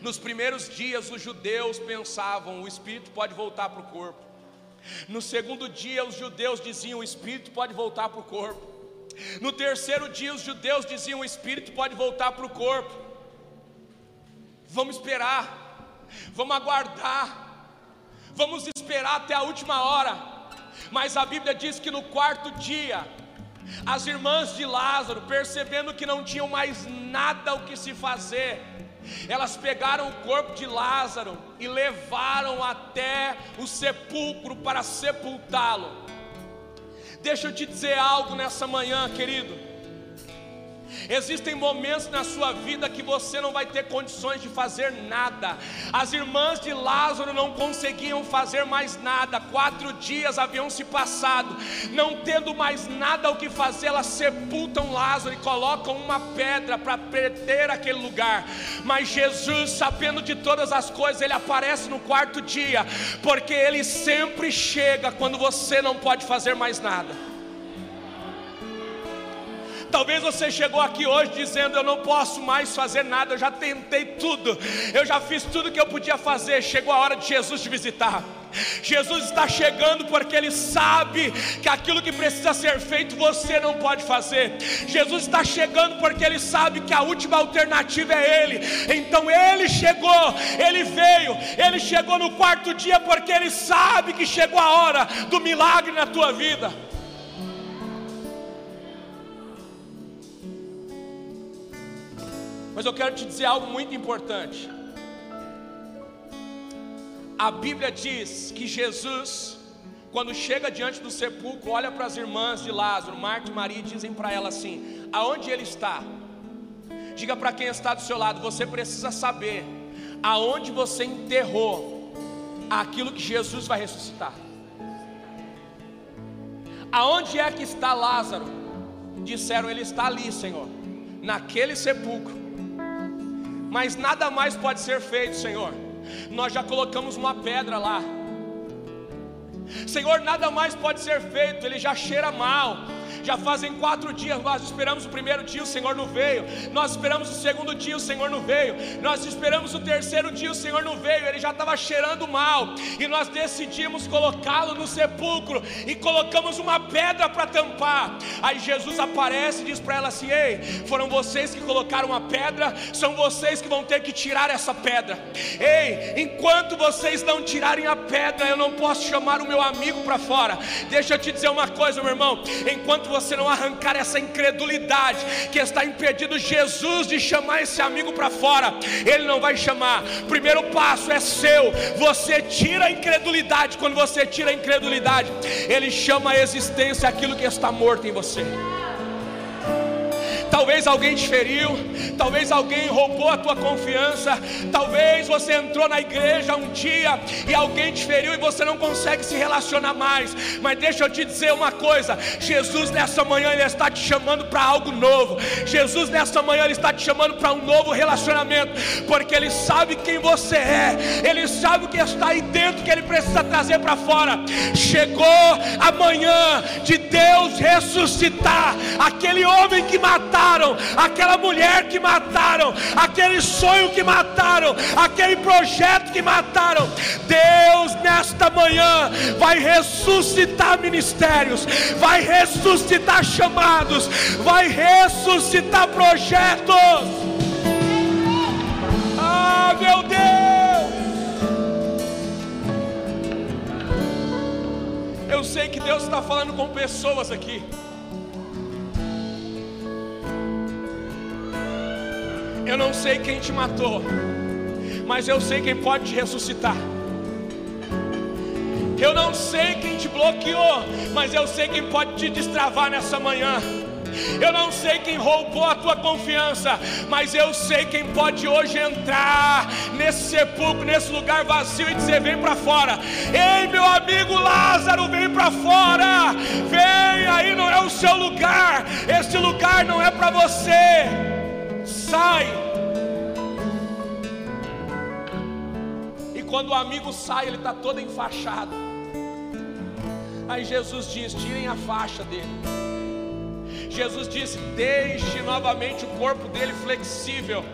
Nos primeiros dias os judeus pensavam, o espírito pode voltar para o corpo. No segundo dia os judeus diziam, o espírito pode voltar para o corpo. No terceiro dia os judeus diziam, o espírito pode voltar para o corpo. Vamos esperar, vamos aguardar, vamos esperar até a última hora. Mas a Bíblia diz que no quarto dia, as irmãs de Lázaro, percebendo que não tinham mais nada o que se fazer, elas pegaram o corpo de Lázaro e levaram até o sepulcro para sepultá-lo. Deixa eu te dizer algo nessa manhã, querido. Existem momentos na sua vida que você não vai ter condições de fazer nada. As irmãs de Lázaro não conseguiam fazer mais nada. Quatro dias haviam se passado, não tendo mais nada o que fazer, elas sepultam Lázaro e colocam uma pedra para perder aquele lugar. Mas Jesus, sabendo de todas as coisas, ele aparece no quarto dia, porque ele sempre chega quando você não pode fazer mais nada. Talvez você chegou aqui hoje dizendo: Eu não posso mais fazer nada, eu já tentei tudo, eu já fiz tudo que eu podia fazer. Chegou a hora de Jesus te visitar. Jesus está chegando porque Ele sabe que aquilo que precisa ser feito você não pode fazer. Jesus está chegando porque Ele sabe que a última alternativa é Ele. Então Ele chegou, Ele veio, Ele chegou no quarto dia porque Ele sabe que chegou a hora do milagre na tua vida. Mas eu quero te dizer algo muito importante. A Bíblia diz que Jesus, quando chega diante do sepulcro, olha para as irmãs de Lázaro, Marta e Maria, e dizem para ela assim: aonde ele está? Diga para quem está do seu lado, você precisa saber aonde você enterrou aquilo que Jesus vai ressuscitar. Aonde é que está Lázaro? Disseram, ele está ali, Senhor, naquele sepulcro mas nada mais pode ser feito, Senhor. Nós já colocamos uma pedra lá. Senhor, nada mais pode ser feito, ele já cheira mal. Já fazem quatro dias, nós esperamos o primeiro dia, o Senhor não veio. Nós esperamos o segundo dia, o Senhor não veio. Nós esperamos o terceiro dia, o Senhor não veio. Ele já estava cheirando mal. E nós decidimos colocá-lo no sepulcro e colocamos uma pedra para tampar. Aí Jesus aparece e diz para ela assim: Ei, foram vocês que colocaram a pedra, são vocês que vão ter que tirar essa pedra. Ei, enquanto vocês não tirarem a pedra, eu não posso chamar o meu amigo para fora. Deixa eu te dizer uma coisa, meu irmão. Enquanto enquanto você não arrancar essa incredulidade que está impedindo Jesus de chamar esse amigo para fora, ele não vai chamar. Primeiro passo é seu. Você tira a incredulidade. Quando você tira a incredulidade, ele chama a existência aquilo que está morto em você. Talvez alguém te feriu, talvez alguém roubou a tua confiança, talvez você entrou na igreja um dia e alguém te feriu e você não consegue se relacionar mais. Mas deixa eu te dizer uma coisa: Jesus nessa manhã ele está te chamando para algo novo. Jesus nessa manhã ele está te chamando para um novo relacionamento, porque ele sabe quem você é. Ele sabe o que está aí dentro que ele precisa trazer para fora. Chegou a manhã de Deus ressuscitar aquele homem que matou mataram, aquela mulher que mataram, aquele sonho que mataram, aquele projeto que mataram. Deus, nesta manhã, vai ressuscitar ministérios, vai ressuscitar chamados, vai ressuscitar projetos. Ah, meu Deus! Eu sei que Deus está falando com pessoas aqui. Eu não sei quem te matou, mas eu sei quem pode te ressuscitar. Eu não sei quem te bloqueou, mas eu sei quem pode te destravar nessa manhã. Eu não sei quem roubou a tua confiança, mas eu sei quem pode hoje entrar nesse sepulcro, nesse lugar vazio e dizer: vem para fora. Ei, meu amigo Lázaro, vem para fora. Vem, aí não é o seu lugar. Esse lugar não é para você sai. E quando o amigo sai, ele está todo enfaixado. Aí Jesus diz: tirem a faixa dele. Jesus disse: deixe novamente o corpo dele flexível,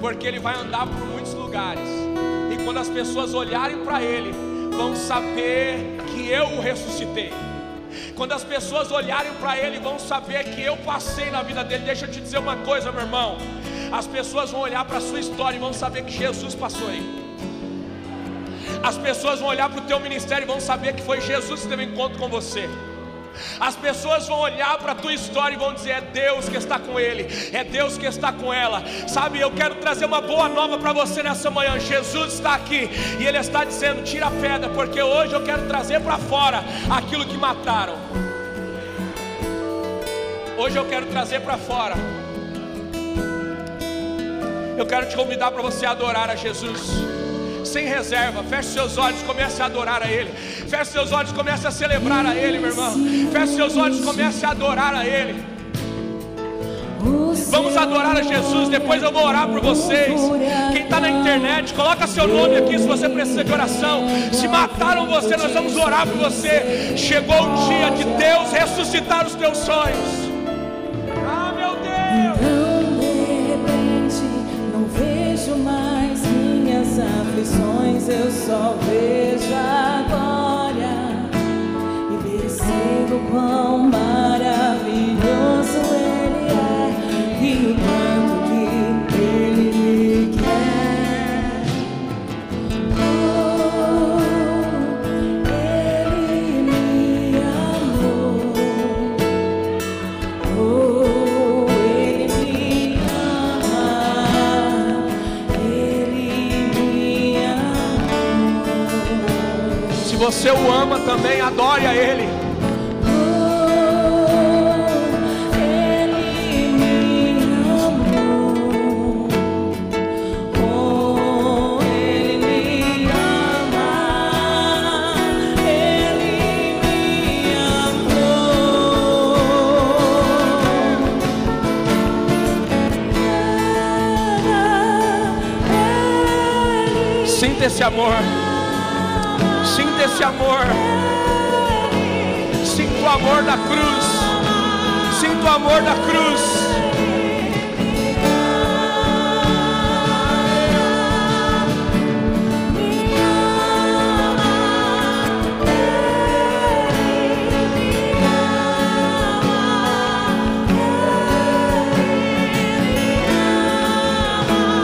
porque ele vai andar por muitos lugares, e quando as pessoas olharem para ele, vão saber que eu o ressuscitei. Quando as pessoas olharem para ele, vão saber que eu passei na vida dele. Deixa eu te dizer uma coisa, meu irmão. As pessoas vão olhar para a sua história e vão saber que Jesus passou aí. As pessoas vão olhar para o teu ministério e vão saber que foi Jesus que teve encontro com você. As pessoas vão olhar para a tua história e vão dizer: é Deus que está com ele, é Deus que está com ela. Sabe, eu quero trazer uma boa nova para você nessa manhã. Jesus está aqui e Ele está dizendo: tira a pedra, porque hoje eu quero trazer para fora aquilo que mataram. Hoje eu quero trazer para fora. Eu quero te convidar para você adorar a Jesus sem reserva. Feche seus olhos, comece a adorar a Ele. Feche seus olhos, comece a celebrar a Ele, meu irmão. Feche seus olhos, comece a adorar a Ele. Vamos adorar a Jesus. Depois eu vou orar por vocês. Quem está na internet, coloca seu nome aqui se você precisa de oração. Se mataram você, nós vamos orar por você. Chegou o dia de Deus ressuscitar os teus sonhos. Ah, meu Deus. Aflições, eu só vejo a glória e percebo quão maravilhoso você o ama também, adore a Ele. Oh, Ele Sinta esse amor. Sinta o amor da cruz. Sinta o amor da cruz.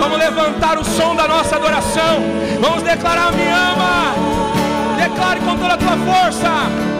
Vamos levantar o som da nossa adoração. Vamos declarar: Me ama. Declare com toda a tua força.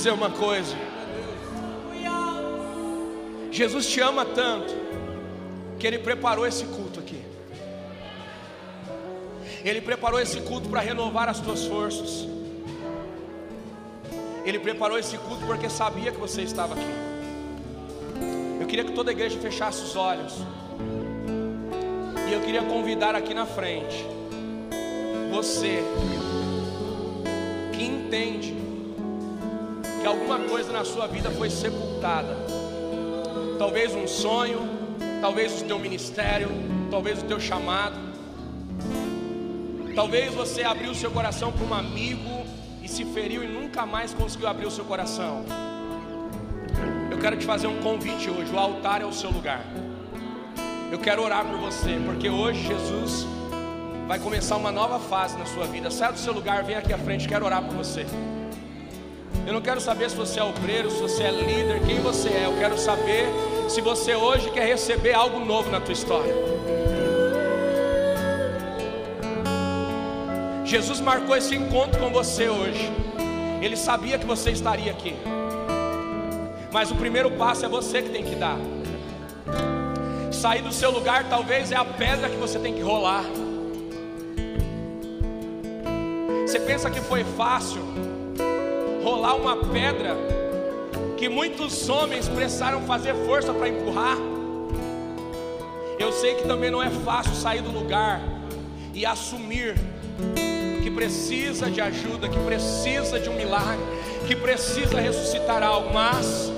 Dizer uma coisa. Jesus te ama tanto que Ele preparou esse culto aqui. Ele preparou esse culto para renovar as tuas forças. Ele preparou esse culto porque sabia que você estava aqui. Eu queria que toda a igreja fechasse os olhos. E eu queria convidar aqui na frente você que entende que alguma coisa na sua vida foi sepultada. Talvez um sonho, talvez o teu ministério, talvez o teu chamado. Talvez você abriu seu coração para um amigo e se feriu e nunca mais conseguiu abrir o seu coração. Eu quero te fazer um convite hoje. O altar é o seu lugar. Eu quero orar por você, porque hoje Jesus vai começar uma nova fase na sua vida. Sai do seu lugar, vem aqui à frente, quero orar por você. Eu não quero saber se você é obreiro, se você é líder, quem você é. Eu quero saber se você hoje quer receber algo novo na tua história. Jesus marcou esse encontro com você hoje. Ele sabia que você estaria aqui. Mas o primeiro passo é você que tem que dar. Sair do seu lugar talvez é a pedra que você tem que rolar. Você pensa que foi fácil rolar uma pedra que muitos homens precisaram fazer força para empurrar? Eu sei que também não é fácil sair do lugar e assumir que precisa de ajuda, que precisa de um milagre, que precisa ressuscitar algo, mas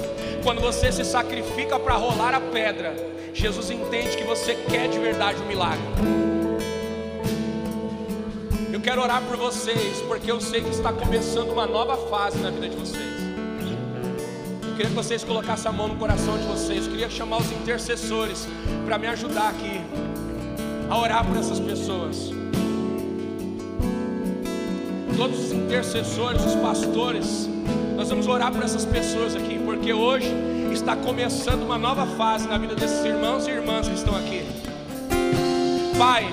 quando você se sacrifica para rolar a pedra, Jesus entende que você quer de verdade um milagre quero orar por vocês, porque eu sei que está começando uma nova fase na vida de vocês. Eu queria que vocês colocassem a mão no coração de vocês. Eu queria chamar os intercessores para me ajudar aqui a orar por essas pessoas. Todos os intercessores, os pastores, nós vamos orar por essas pessoas aqui, porque hoje está começando uma nova fase na vida desses irmãos e irmãs que estão aqui. Pai,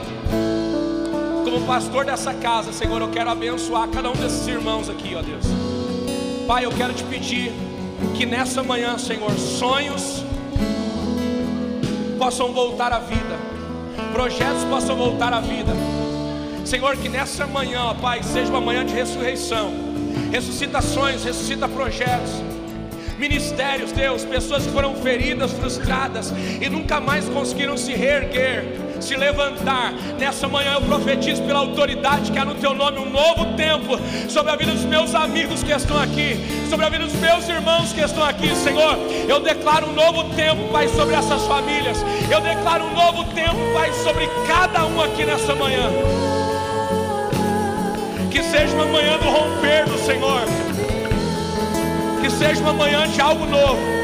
como pastor dessa casa, Senhor, eu quero abençoar cada um desses irmãos aqui, ó Deus. Pai, eu quero te pedir que nessa manhã, Senhor, sonhos possam voltar à vida, projetos possam voltar à vida. Senhor, que nessa manhã, ó Pai, seja uma manhã de ressurreição, ressuscita sonhos, ressuscita projetos ministérios, Deus, pessoas que foram feridas, frustradas e nunca mais conseguiram se reerguer se levantar. Nessa manhã eu profetizo pela autoridade que há no teu nome um novo tempo sobre a vida dos meus amigos que estão aqui, sobre a vida dos meus irmãos que estão aqui, Senhor. Eu declaro um novo tempo, Pai, sobre essas famílias. Eu declaro um novo tempo, Pai, sobre cada um aqui nessa manhã. Que seja uma manhã do romper do Senhor. Que seja uma manhã de algo novo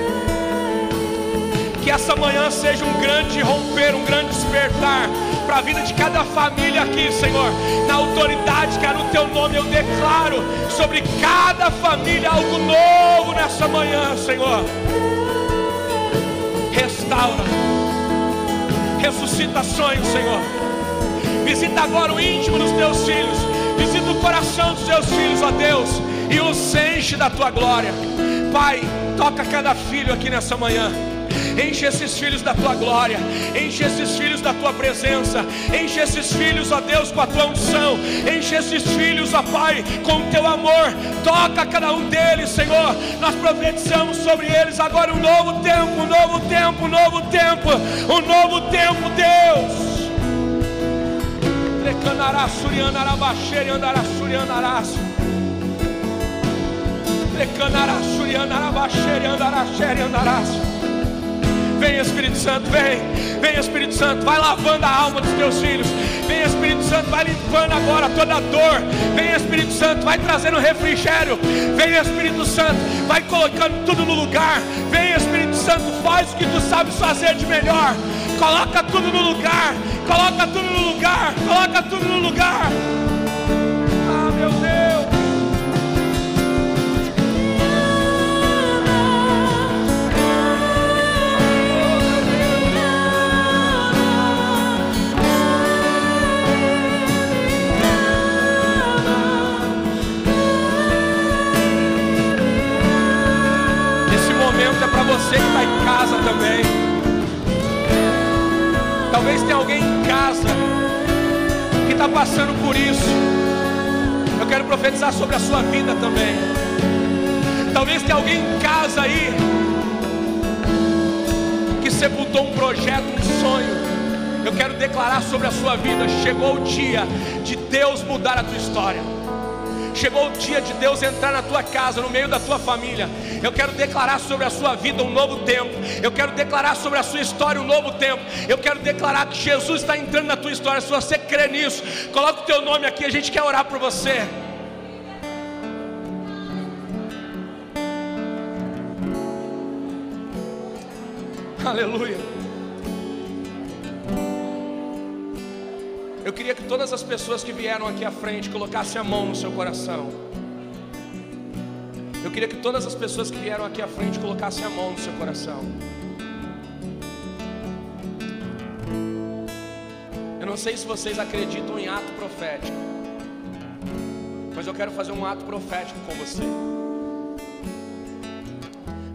que essa manhã seja um grande romper, um grande despertar para a vida de cada família aqui, Senhor. Na autoridade que é no teu nome, eu declaro sobre cada família algo novo nessa manhã, Senhor. Restaura, ressuscita sonhos, Senhor. Visita agora o íntimo dos teus filhos, visita o coração dos teus filhos, ó Deus, e os enche da tua glória. Pai, toca cada filho aqui nessa manhã. Enche esses filhos da tua glória, enche esses filhos da tua presença, enche esses filhos, ó Deus, com a tua unção, enche esses filhos, ó Pai, com o teu amor. Toca cada um deles, Senhor. Nós profetizamos sobre eles agora um novo tempo, um novo tempo, um novo tempo, um novo tempo, Deus. Lecanará, suriana, arabaxere, andará, suriana, araço. Lecanará, suriana, arabaxere, andará, xere, andarás. Vem Espírito Santo, vem, vem Espírito Santo, vai lavando a alma dos teus filhos. Vem Espírito Santo, vai limpando agora toda dor. Vem Espírito Santo, vai trazendo refrigério. Vem Espírito Santo, vai colocando tudo no lugar. Vem Espírito Santo, faz o que tu sabes fazer de melhor. Coloca tudo no lugar, coloca tudo no lugar, coloca tudo no lugar. Ah, meu Deus. Também. Talvez tenha alguém em casa que está passando por isso. Eu quero profetizar sobre a sua vida também. Talvez tenha alguém em casa aí que sepultou um projeto, um sonho. Eu quero declarar sobre a sua vida: chegou o dia de Deus mudar a tua história. Chegou o dia de Deus entrar na tua casa, no meio da tua família. Eu quero declarar sobre a sua vida um novo tempo. Eu quero declarar sobre a sua história um novo tempo. Eu quero declarar que Jesus está entrando na tua história. Se você crê nisso, coloca o teu nome aqui. A gente quer orar por você. Aleluia. Eu queria que todas as pessoas que vieram aqui à frente colocassem a mão no seu coração. Eu queria que todas as pessoas que vieram aqui à frente colocassem a mão no seu coração. Eu não sei se vocês acreditam em ato profético, mas eu quero fazer um ato profético com você.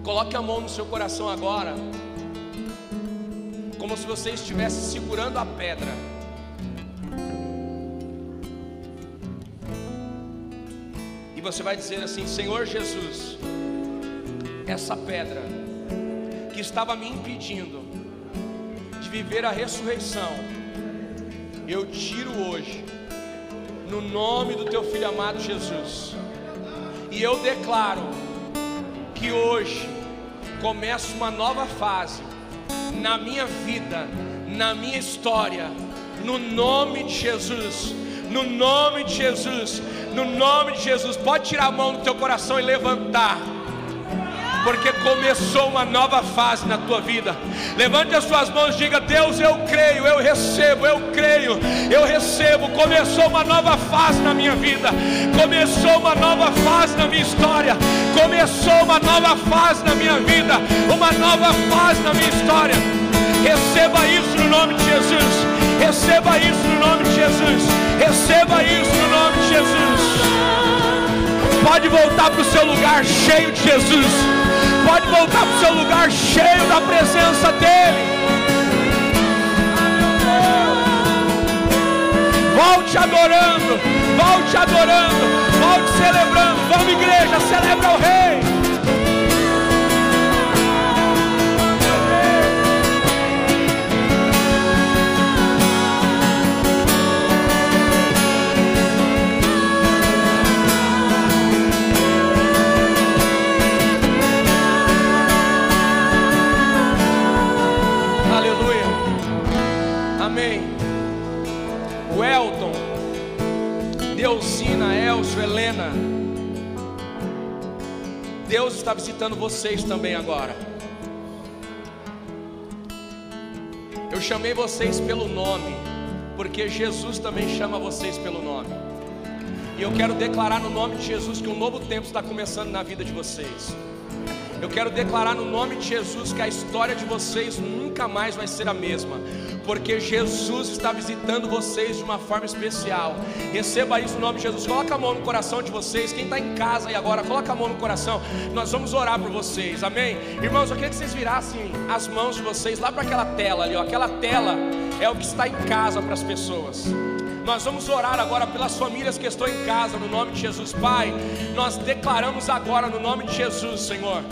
Coloque a mão no seu coração agora, como se você estivesse segurando a pedra. Você vai dizer assim: Senhor Jesus, essa pedra que estava me impedindo de viver a ressurreição, eu tiro hoje, no nome do teu filho amado Jesus, e eu declaro que hoje começa uma nova fase na minha vida, na minha história, no nome de Jesus, no nome de Jesus, no nome de Jesus. Pode tirar a mão do teu coração e levantar. Porque começou uma nova fase na tua vida. Levante as suas mãos e diga: Deus, eu creio, eu recebo, eu creio, eu recebo. Começou uma nova fase na minha vida. Começou uma nova fase na minha história. Começou uma nova fase na minha vida. Uma nova fase na minha história. Receba isso no nome de Jesus. Receba isso no nome de Jesus. Receba isso no nome de Jesus. Pode voltar para o seu lugar cheio de Jesus. Pode voltar para o seu lugar cheio da presença dEle. Volte adorando, volte adorando, volte celebrando. Vamos, igreja, celebra o Rei. Deusina, Elcio, Helena. Deus está visitando vocês também agora. Eu chamei vocês pelo nome, porque Jesus também chama vocês pelo nome. E eu quero declarar no nome de Jesus que um novo tempo está começando na vida de vocês. Eu quero declarar no nome de Jesus que a história de vocês nunca mais vai ser a mesma, porque Jesus está visitando vocês de uma forma especial. Receba isso no nome de Jesus. Coloca a mão no coração de vocês. Quem está em casa aí agora, coloca a mão no coração. Nós vamos orar por vocês. Amém? Irmãos, eu queria que vocês virassem as mãos de vocês lá para aquela tela ali, ó. Aquela tela é o que está em casa para as pessoas. Nós vamos orar agora pelas famílias que estão em casa, no nome de Jesus, Pai. Nós declaramos agora, no nome de Jesus, Senhor,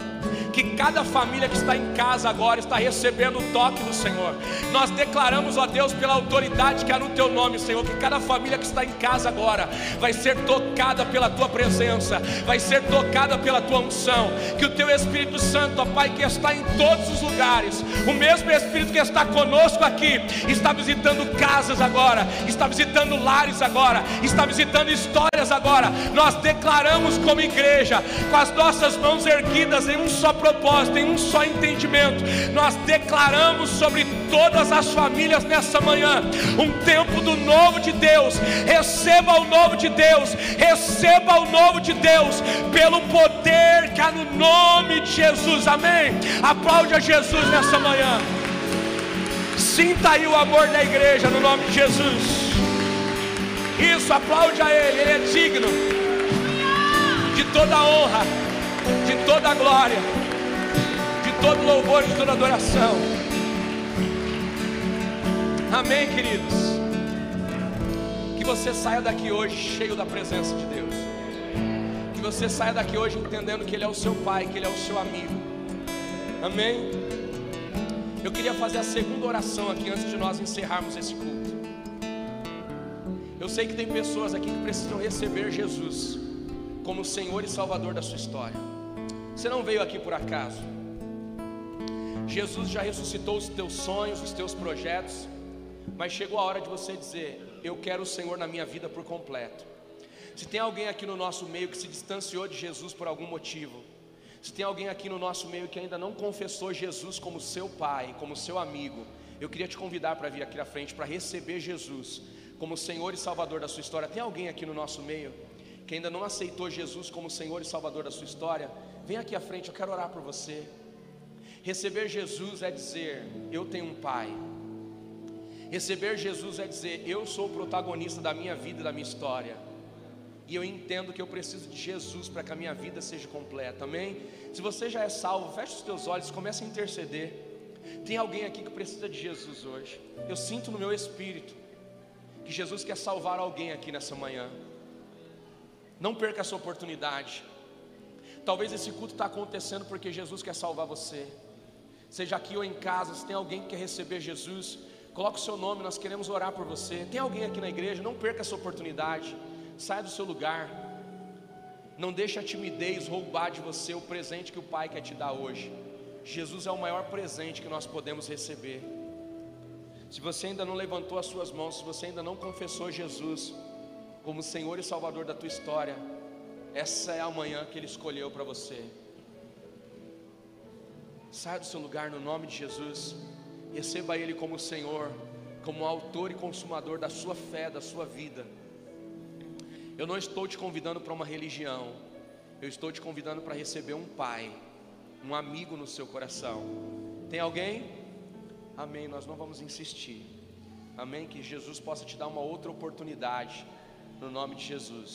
que cada família que está em casa agora está recebendo o toque do Senhor. Nós declaramos, ó Deus, pela autoridade que há no Teu nome, Senhor, que cada família que está em casa agora vai ser tocada pela Tua presença, vai ser tocada pela Tua unção. Que o Teu Espírito Santo, ó Pai, que está em todos os lugares, o mesmo Espírito que está conosco aqui, está visitando casas agora, está visitando lares agora, está visitando histórias agora. Nós declaramos como igreja, com as nossas mãos erguidas em um só propósito, em um só entendimento. Nós declaramos sobre todas as famílias nessa manhã um tempo do novo de Deus. Receba o novo de Deus, receba o novo de Deus, pelo poder que há no nome de Jesus. Amém. Aplaude a Jesus nessa manhã. Sinta aí o amor da igreja no nome de Jesus. Isso, aplaude a Ele, Ele é digno de toda honra, de toda glória, todo louvor e toda adoração. Amém, queridos. Que você saia daqui hoje cheio da presença de Deus. Que você saia daqui hoje entendendo que Ele é o seu Pai, que Ele é o seu amigo. Amém. Eu queria fazer a segunda oração aqui antes de nós encerrarmos esse culto. Eu sei que tem pessoas aqui que precisam receber Jesus como Senhor e Salvador da sua história. Você não veio aqui por acaso. Jesus já ressuscitou os teus sonhos, os teus projetos, mas chegou a hora de você dizer: Eu quero o Senhor na minha vida por completo. Se tem alguém aqui no nosso meio que se distanciou de Jesus por algum motivo, se tem alguém aqui no nosso meio que ainda não confessou Jesus como seu pai, como seu amigo, eu queria te convidar para vir aqui na frente para receber Jesus como Senhor e Salvador da sua história. Tem alguém aqui no nosso meio que ainda não aceitou Jesus como Senhor e Salvador da sua história? Vem aqui à frente, eu quero orar por você. Receber Jesus é dizer: Eu tenho um Pai. Receber Jesus é dizer: Eu sou o protagonista da minha vida e da minha história. E eu entendo que eu preciso de Jesus para que a minha vida seja completa, amém? Se você já é salvo, feche os teus olhos, comece a interceder. Tem alguém aqui que precisa de Jesus hoje. Eu sinto no meu espírito que Jesus quer salvar alguém aqui nessa manhã. Não perca essa oportunidade. Talvez esse culto está acontecendo porque Jesus quer salvar você. Seja aqui ou em casa, se tem alguém que quer receber Jesus, coloque o seu nome, nós queremos orar por você. Tem alguém aqui na igreja, não perca essa oportunidade. Saia do seu lugar. Não deixe a timidez roubar de você o presente que o Pai quer te dar hoje. Jesus é o maior presente que nós podemos receber. Se você ainda não levantou as suas mãos, se você ainda não confessou Jesus como Senhor e Salvador da tua história, essa é a manhã que Ele escolheu para você. Saia do seu lugar no nome de Jesus, receba Ele como Senhor, como autor e consumador da sua fé, da sua vida. Eu não estou te convidando para uma religião, eu estou te convidando para receber um Pai, um amigo no seu coração. Tem alguém? Amém. Nós não vamos insistir. Amém. Que Jesus possa te dar uma outra oportunidade. No nome de Jesus.